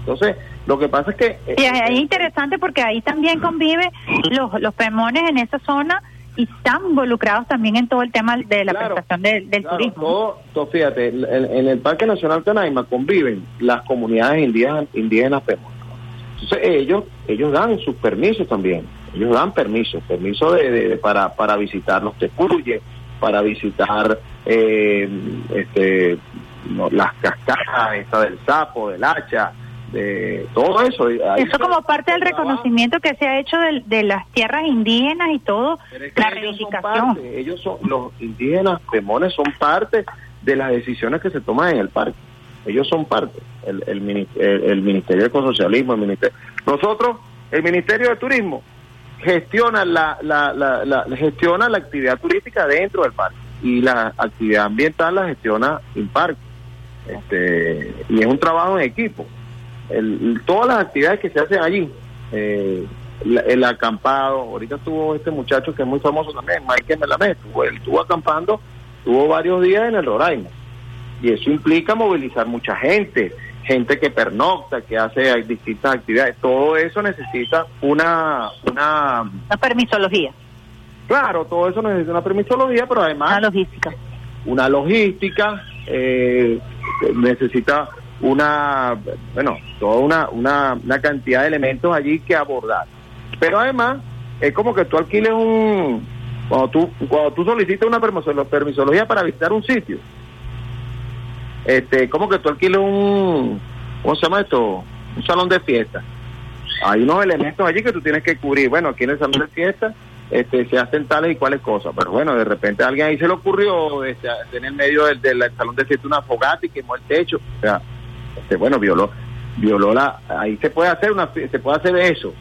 Entonces, lo que pasa es que... eh, Y es interesante porque ahí también convive los, los pemones en esa zona y están involucrados también en todo el tema de la prestación del, del Claro, turismo. todo- todo, fíjate, en, en el Parque Nacional Canaima conviven las comunidades indígenas, indígenas. Entonces ellos, ellos dan sus permisos también, ellos dan permisos, permiso de, de- de- para, para visitar los tepuyes, para visitar eh, este, no, las cascadas esta del sapo, del hacha, de todo eso. Ahí Eso como parte del reconocimiento que se ha hecho de, las tierras indígenas y todo, Pero es que la ellos son reivindicación. parte, ellos son, los indígenas son parte de las decisiones que se toman en el parque. Ellos son parte, el, el, mini- el- el Ministerio de Ecosocialismo, el ministerio. Nosotros, el Ministerio de Turismo, gestiona la, la, la, la- gestiona la actividad turística dentro del parque y la actividad ambiental la gestiona Imparque. Este, y es un trabajo en equipo. El- el- todas las actividades que se hacen allí, eh, la- el acampado, ahorita estuvo este muchacho que es muy famoso también, Mike Melamed, estuvo, él estuvo acampando, tuvo varios días en el Roraima. Y eso implica movilizar mucha gente, gente que pernocta, que hace distintas actividades. Todo eso necesita una, una La permisología. Claro, todo eso necesita una permisología, pero además... Una logística. Una logística, eh, necesita una, bueno, toda una, una, una cantidad de elementos allí que abordar. Pero además, es como que tú alquiles un... Cuando tú, cuando tú solicitas una permisolo- permisología para visitar un sitio, este, como que tú alquiles un... ¿Cómo se llama esto? Un salón de fiesta hay unos elementos allí que tú tienes que cubrir. Bueno, aquí en el salón de fiesta este, se hacen tales y cuales cosas, pero bueno, de repente a alguien ahí se le ocurrió este, en el medio del, del salón de fiesta una fogata y quemó el techo. O sea, este, bueno, violó, violó la. Ahí se puede hacer una, se puede hacer eso,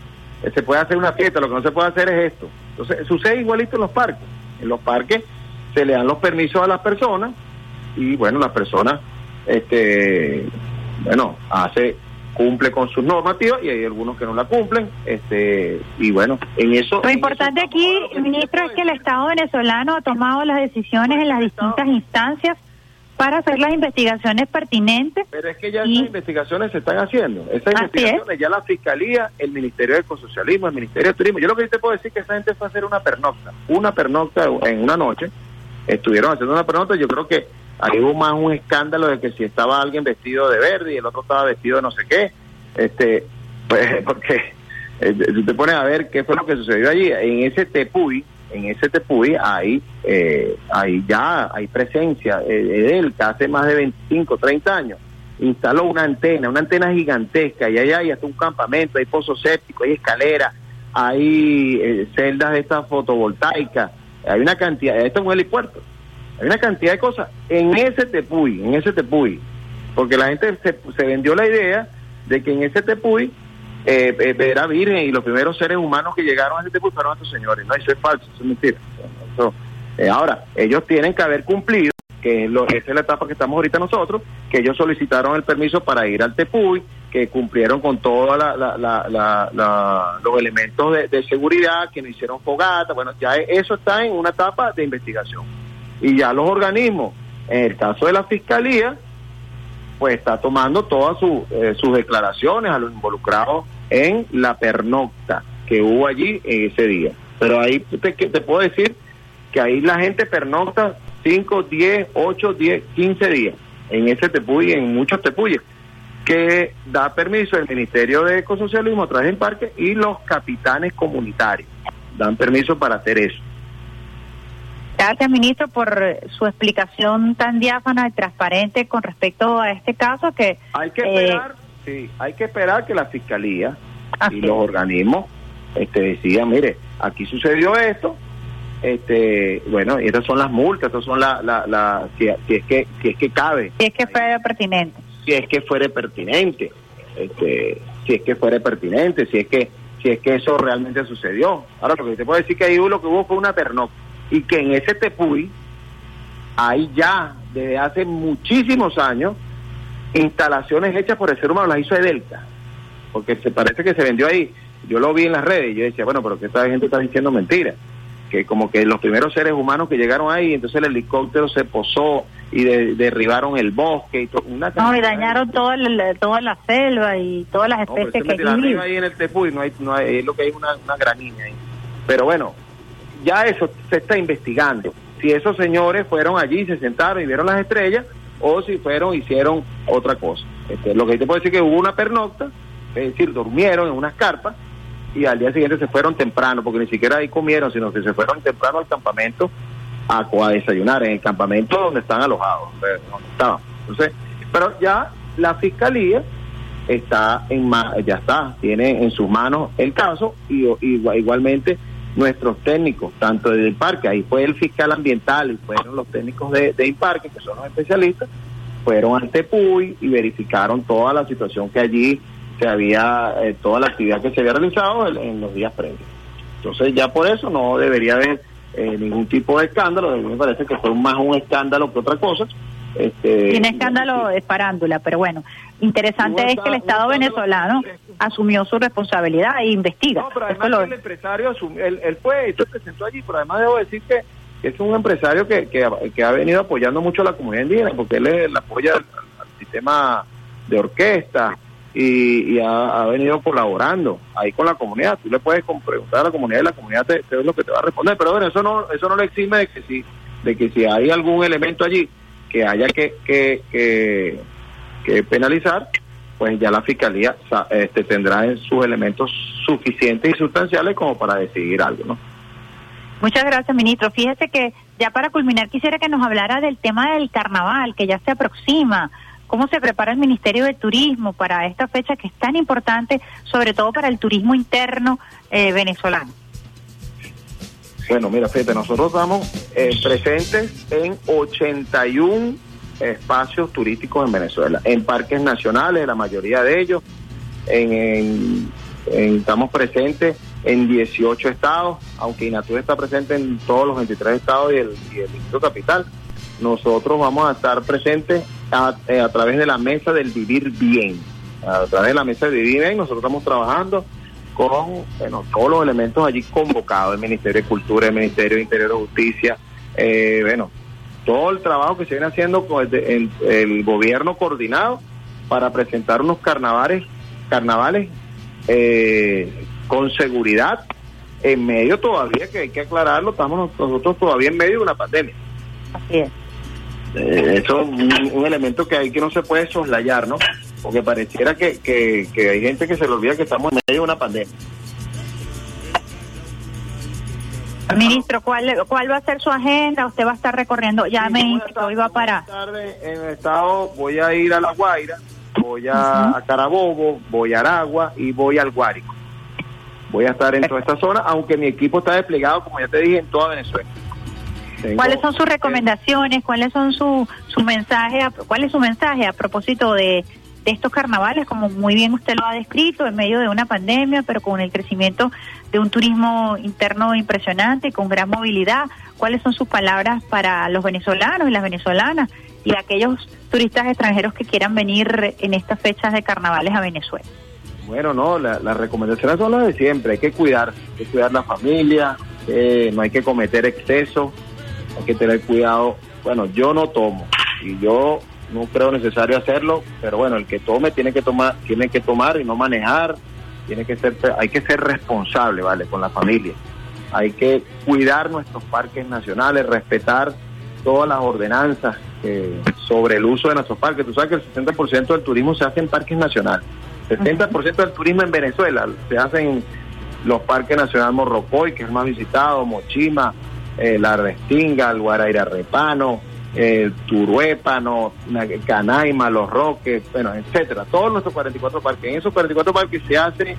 se puede hacer una fiesta. Lo que no se puede hacer es esto. Entonces sucede igualito en los parques. En los parques se le dan los permisos a las personas y bueno, las personas, este, bueno, hace cumple con sus normativas y hay algunos que no la cumplen este y bueno en eso Lo importante aquí, ministro, es que el Estado venezolano ha tomado las decisiones en las distintas instancias para hacer las investigaciones pertinentes. pero es que ya esas investigaciones se están haciendo. Esas Así investigaciones ya la fiscalía el ministerio de ecosocialismo el ministerio de turismo. Yo lo que sí te puedo decir es que esa gente fue a hacer una pernocta una pernocta en una noche. Estuvieron haciendo una pernocta. Yo creo que ahí hubo más un escándalo de que si estaba alguien vestido de verde y el otro estaba vestido de no sé qué. Este pues porque eh, tú te pones a ver qué fue lo que sucedió allí. En ese tepuy en ese tepuy ahí eh, ahí ya hay presencia eh, de él que hace más de 25 30 años instaló una antena una antena gigantesca y allá hay hasta un campamento hay pozo séptico hay escalera hay eh, celdas de estas fotovoltaicas hay una cantidad esto es un helipuerto hay una cantidad de cosas en ese tepuy, en ese tepuy, porque la gente se, se vendió la idea de que en ese tepuy eh, eh, era virgen y los primeros seres humanos que llegaron a ese tepuy fueron estos señores. No, eso es falso, eso es mentira. Eh, ahora, ellos tienen que haber cumplido, que lo, esa es la etapa que estamos ahorita nosotros, que ellos solicitaron el permiso para ir al tepuy, que cumplieron con todos la, la, la, los elementos de, de seguridad, que no hicieron fogata, bueno, ya eso está en una etapa de investigación y ya los organismos, en el caso de la fiscalía, pues está tomando todas eh, sus declaraciones a los involucrados en la pernocta que hubo allí en ese día. Pero ahí te puedo decir que ahí la gente pernocta 5, 10, 8, 10, 15 días en ese tepuy, en muchos tepuyes, que da permiso el Ministerio de Ecosocialismo a través del parque y los capitanes comunitarios dan permiso para hacer eso. Gracias, ministro, por su explicación tan diáfana y transparente con respecto a este caso que... Hay que eh, esperar, sí, hay que esperar que la fiscalía y los organismos este, decidan, mire, aquí sucedió esto, este, bueno, y estas son las multas, estas son las, la, la, si, si es que, si es que cabe, si es que fue pertinente. si es que fuere pertinente, este, si es que fuere pertinente, si es que, si es que eso realmente sucedió. Ahora lo que te puedo decir que ahí lo que hubo fue una pernocta y que en ese tepuy hay ya desde hace muchísimos años instalaciones hechas por el ser humano, las hizo Edelca, porque se parece que se vendió ahí. Yo lo vi en las redes y yo decía, bueno, pero que esta gente está diciendo mentiras. Que como que los primeros seres humanos que llegaron ahí, entonces el helicóptero se posó y de- derribaron el bosque y todo. Una No, y de- dañaron toda la, toda la selva y todas las no, pero especies que viven. ahí en el tepuy, no hay, no hay, es lo que hay una, una granina ahí. Pero bueno, ya eso se está investigando. Si esos señores fueron allí, se sentaron y vieron las estrellas, o si fueron, hicieron otra cosa. Este, lo que te puedo decir que hubo una pernocta, es decir, durmieron en unas carpas y al día siguiente se fueron temprano, porque ni siquiera ahí comieron, sino que se fueron temprano al campamento a, desayunar, en el campamento donde están alojados, donde estaban. Entonces, pero ya la fiscalía está en ya está, tiene en sus manos el caso y, y igualmente nuestros técnicos, tanto del parque, ahí fue el fiscal ambiental y fueron los técnicos de, de Imparque, que son los especialistas, fueron ante PUI y verificaron toda la situación que allí se había, eh, toda la actividad que se había realizado en, en los días previos. Entonces ya por eso no debería haber eh, ningún tipo de escándalo, a mí me parece que fue más un escándalo que otra cosa. Este, Tiene escándalo de farándula, pero bueno, interesante es que el Estado venezolano asumió su responsabilidad e investiga. No, pero además lo- el empresario, asum- él, él fue, él se presentó allí, pero además debo decir que, es un empresario que, que, ha- que ha venido apoyando mucho a la comunidad indígena, porque él, él apoya al, al sistema de orquesta y, y ha, ha venido colaborando ahí con la comunidad. Tú le puedes preguntar a la comunidad y la comunidad te, te es lo que te va a responder, pero bueno, eso no eso no le exime de que si, de que si hay algún elemento allí que haya que, que, que, que penalizar, pues ya la fiscalía este, tendrá en sus elementos suficientes y sustanciales como para decidir algo, ¿no? Muchas gracias, ministro. Fíjese que ya para culminar quisiera que nos hablara del tema del carnaval, que ya se aproxima. ¿Cómo se prepara el Ministerio de Turismo para esta fecha que es tan importante, sobre todo para el turismo interno eh, venezolano? Bueno, mira, fíjate, nosotros estamos eh, presentes en 81 espacios turísticos en Venezuela, en parques nacionales, la mayoría de ellos, en, estamos presentes en 18 estados, aunque Inatur está presente en todos los 23 estados y el, y el Distrito Capital. Nosotros vamos a estar presentes a, eh, a través de la mesa del vivir bien. A través de la mesa del vivir bien, nosotros estamos trabajando con bueno, todos los elementos allí convocados, el Ministerio de Cultura, el Ministerio de Interior y Justicia, eh, bueno, todo el trabajo que se viene haciendo con el, de- el- el gobierno coordinado para presentar unos carnavales, carnavales eh, con seguridad en medio todavía, que hay que aclararlo, estamos nosotros todavía en medio de una pandemia. Así es. Eh, eso es un, un elemento que hay que no se puede soslayar, ¿no? Porque pareciera que, que, que hay gente que se le olvida que estamos en medio de una pandemia. Ministro, ¿cuál, ¿cuál va a ser su agenda? ¿Usted va a estar recorriendo? Ya me dice que hoy va para... tarde en el estado voy a ir a La Guaira, voy a, a Carabobo, voy a Aragua y voy al Guárico. Voy a estar en toda esta zona, aunque mi equipo está desplegado, como ya te dije, en toda Venezuela. Tengo- ¿Cuáles son sus recomendaciones? ¿Cuáles son su, su mensaje? a- ¿Cuál es su mensaje a propósito de, de estos carnavales? Como muy bien usted lo ha descrito, en medio de una pandemia, pero con el crecimiento de un turismo interno impresionante, con gran movilidad. ¿Cuáles son sus palabras para los venezolanos y las venezolanas y aquellos turistas extranjeros que quieran venir en estas fechas de carnavales a Venezuela? Bueno, no, la- las recomendaciones son las de siempre. Hay que cuidar, hay que cuidar la familia, eh, no hay que cometer excesos, hay que tener cuidado. Bueno, yo no tomo y yo no creo necesario hacerlo, pero bueno, el que tome tiene que tomar, tiene que tomar y no manejar, tiene que ser, hay que ser responsable, vale, con la familia. Hay que cuidar nuestros parques nacionales, respetar todas las ordenanzas eh, sobre el uso de nuestros parques. Tú sabes que el 60% del turismo se hace en parques nacionales. 70% del turismo en Venezuela se hace en los parques nacionales Morrocoy, que es el más visitado, Mochima, eh, La Restinga, el Guaraira Repano, el Turuépano, Na- Canaima, Los Roques, bueno, etcétera. Todos nuestros 44 parques. En esos 44 parques se hace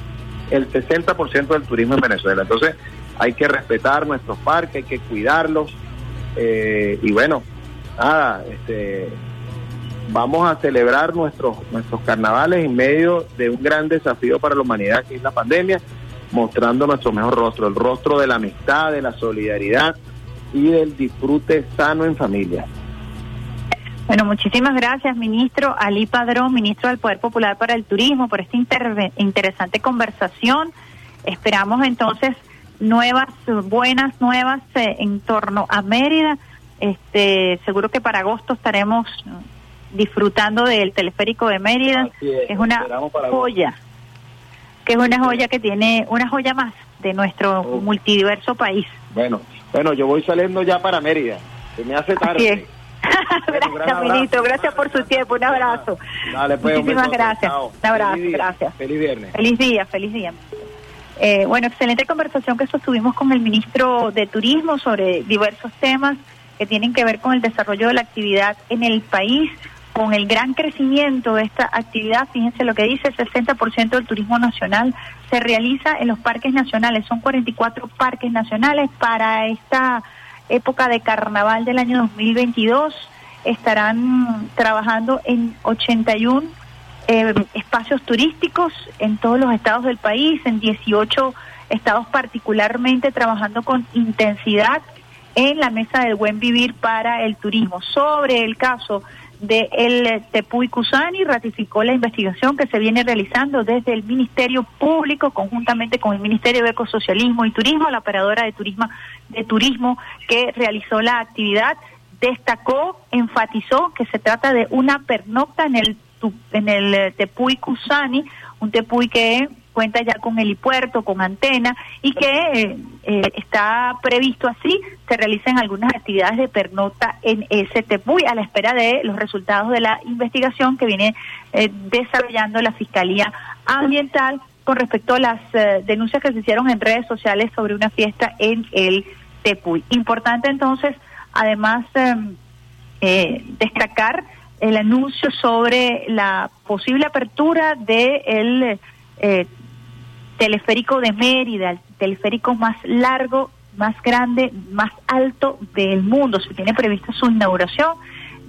el 60% del turismo en Venezuela. Entonces, hay que respetar nuestros parques, hay que cuidarlos. eh, y bueno, nada, este, vamos a celebrar nuestros nuestros carnavales en medio de un gran desafío para la humanidad que es la pandemia, mostrando nuestro mejor rostro, el rostro de la amistad, de la solidaridad y del disfrute sano en familia. Bueno, muchísimas gracias, ministro Ali Padrón, ministro del Poder Popular para el Turismo, por esta interesante conversación. Esperamos entonces nuevas, buenas nuevas eh, en torno a Mérida. Este, seguro que para agosto estaremos disfrutando del teleférico de Mérida, es, que es una joya, que es una joya que tiene una joya más de nuestro multidiverso país. Bueno, bueno, yo voy saliendo ya para Mérida. Se me hace tarde. gracias, ministro. Gracias por su tiempo. Un abrazo. Dale, pues, Muchísimas gracias. Chao. Un abrazo. Feliz. Gracias. Feliz viernes. Feliz día, feliz día. Eh, bueno, excelente conversación que sostuvimos con el ministro de Turismo sobre diversos temas que tienen que ver con el desarrollo de la actividad en el país. con el gran crecimiento de esta actividad, fíjense lo que dice, el 60% del turismo nacional se realiza en los parques nacionales, son 44 parques nacionales para esta época de carnaval del año 2022, estarán trabajando en 81 eh, espacios turísticos en todos los estados del país, en 18 estados particularmente trabajando con intensidad en la mesa del buen vivir para el turismo. Sobre el caso de el Tepuy Cusani ratificó la investigación que se viene realizando desde el Ministerio Público conjuntamente con el Ministerio de Ecosocialismo y Turismo, la operadora de turismo de turismo que realizó la actividad destacó, enfatizó que se trata de una pernocta en el en el eh, Tepuy Cusani, un Tepuy que cuenta ya con helipuerto, con antena y que eh, eh, está previsto así se realicen algunas actividades de pernocta en ese Tepuy a la espera de los resultados de la investigación que viene eh, desarrollando la Fiscalía Ambiental con respecto a las eh, denuncias que se hicieron en redes sociales sobre una fiesta en el Tepuy. Importante entonces, además, destacar el anuncio sobre la posible apertura del eh, teleférico de Mérida, el teleférico más largo, más grande, más alto del mundo. Se tiene prevista su inauguración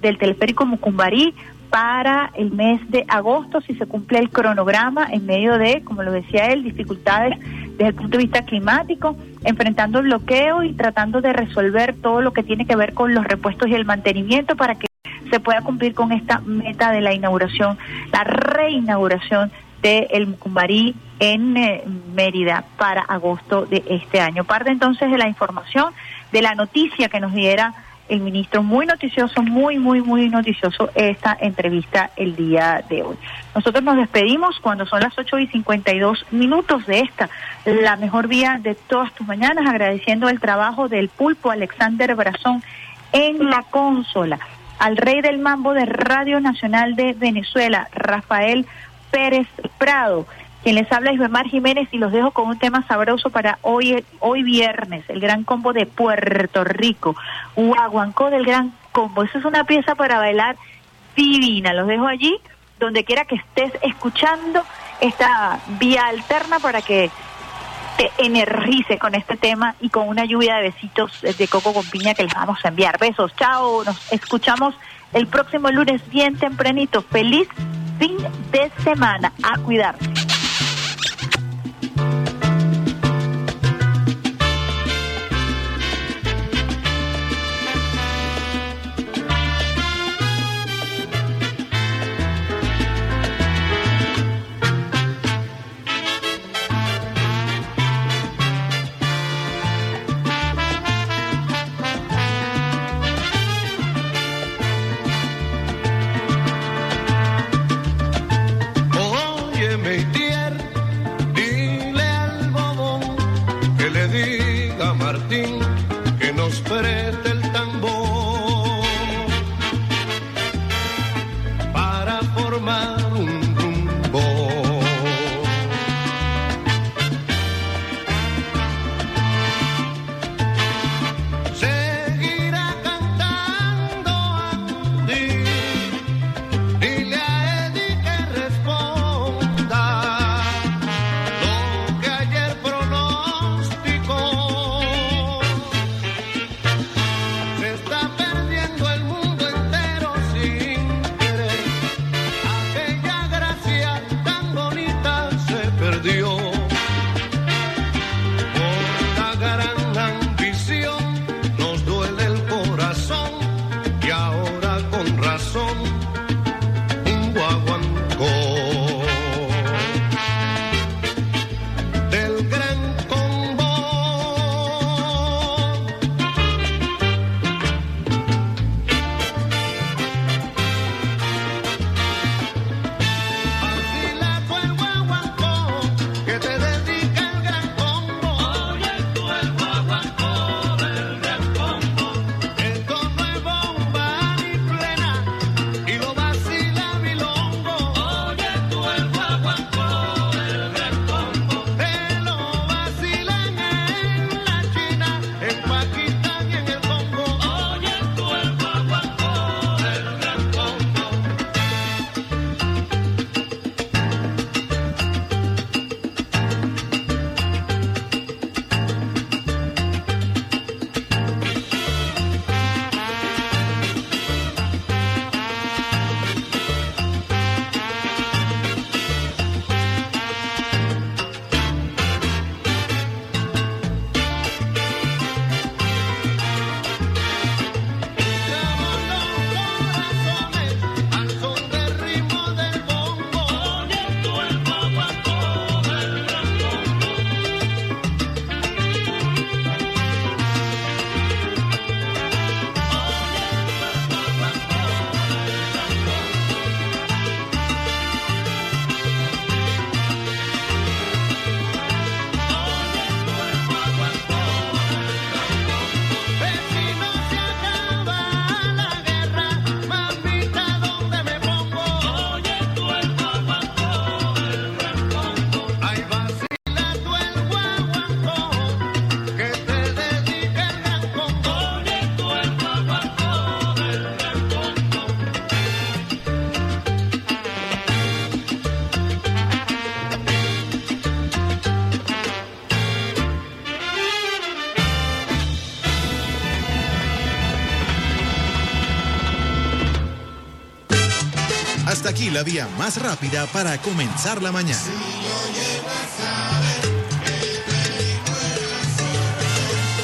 del teleférico Mucumbarí para el mes de agosto, si se cumple el cronograma en medio de, como lo decía él, dificultades desde el punto de vista climático, enfrentando el bloqueo y tratando de resolver todo lo que tiene que ver con los repuestos y el mantenimiento para que se pueda cumplir con esta meta de la inauguración, la reinauguración de el Mucumbarí en eh, Mérida para agosto de este año. Parte entonces de la información, de la noticia que nos diera el ministro, muy noticioso, muy, muy, muy noticioso esta entrevista el día de hoy. Nosotros nos despedimos cuando son las 8 y 52 minutos de esta, la mejor vía de todas tus mañanas, agradeciendo el trabajo del pulpo Alexander Brazón en la consola, al rey del mambo de Radio Nacional de Venezuela, Rafael Pérez Prado, quien les habla es Mar Jiménez y los dejo con un tema sabroso para hoy, hoy viernes, el gran combo de Puerto Rico, Huaguancó del gran combo. Esa es una pieza para bailar divina. Los dejo allí, donde quiera que estés escuchando esta vía alterna para que te energice con este tema y con una lluvia de besitos de coco con piña que les vamos a enviar. Besos, chao, nos escuchamos el próximo lunes bien tempranito. Feliz fin de semana. A cuidarse. La vía más rápida para comenzar la mañana.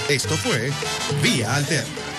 Esto fue Vía Alterna.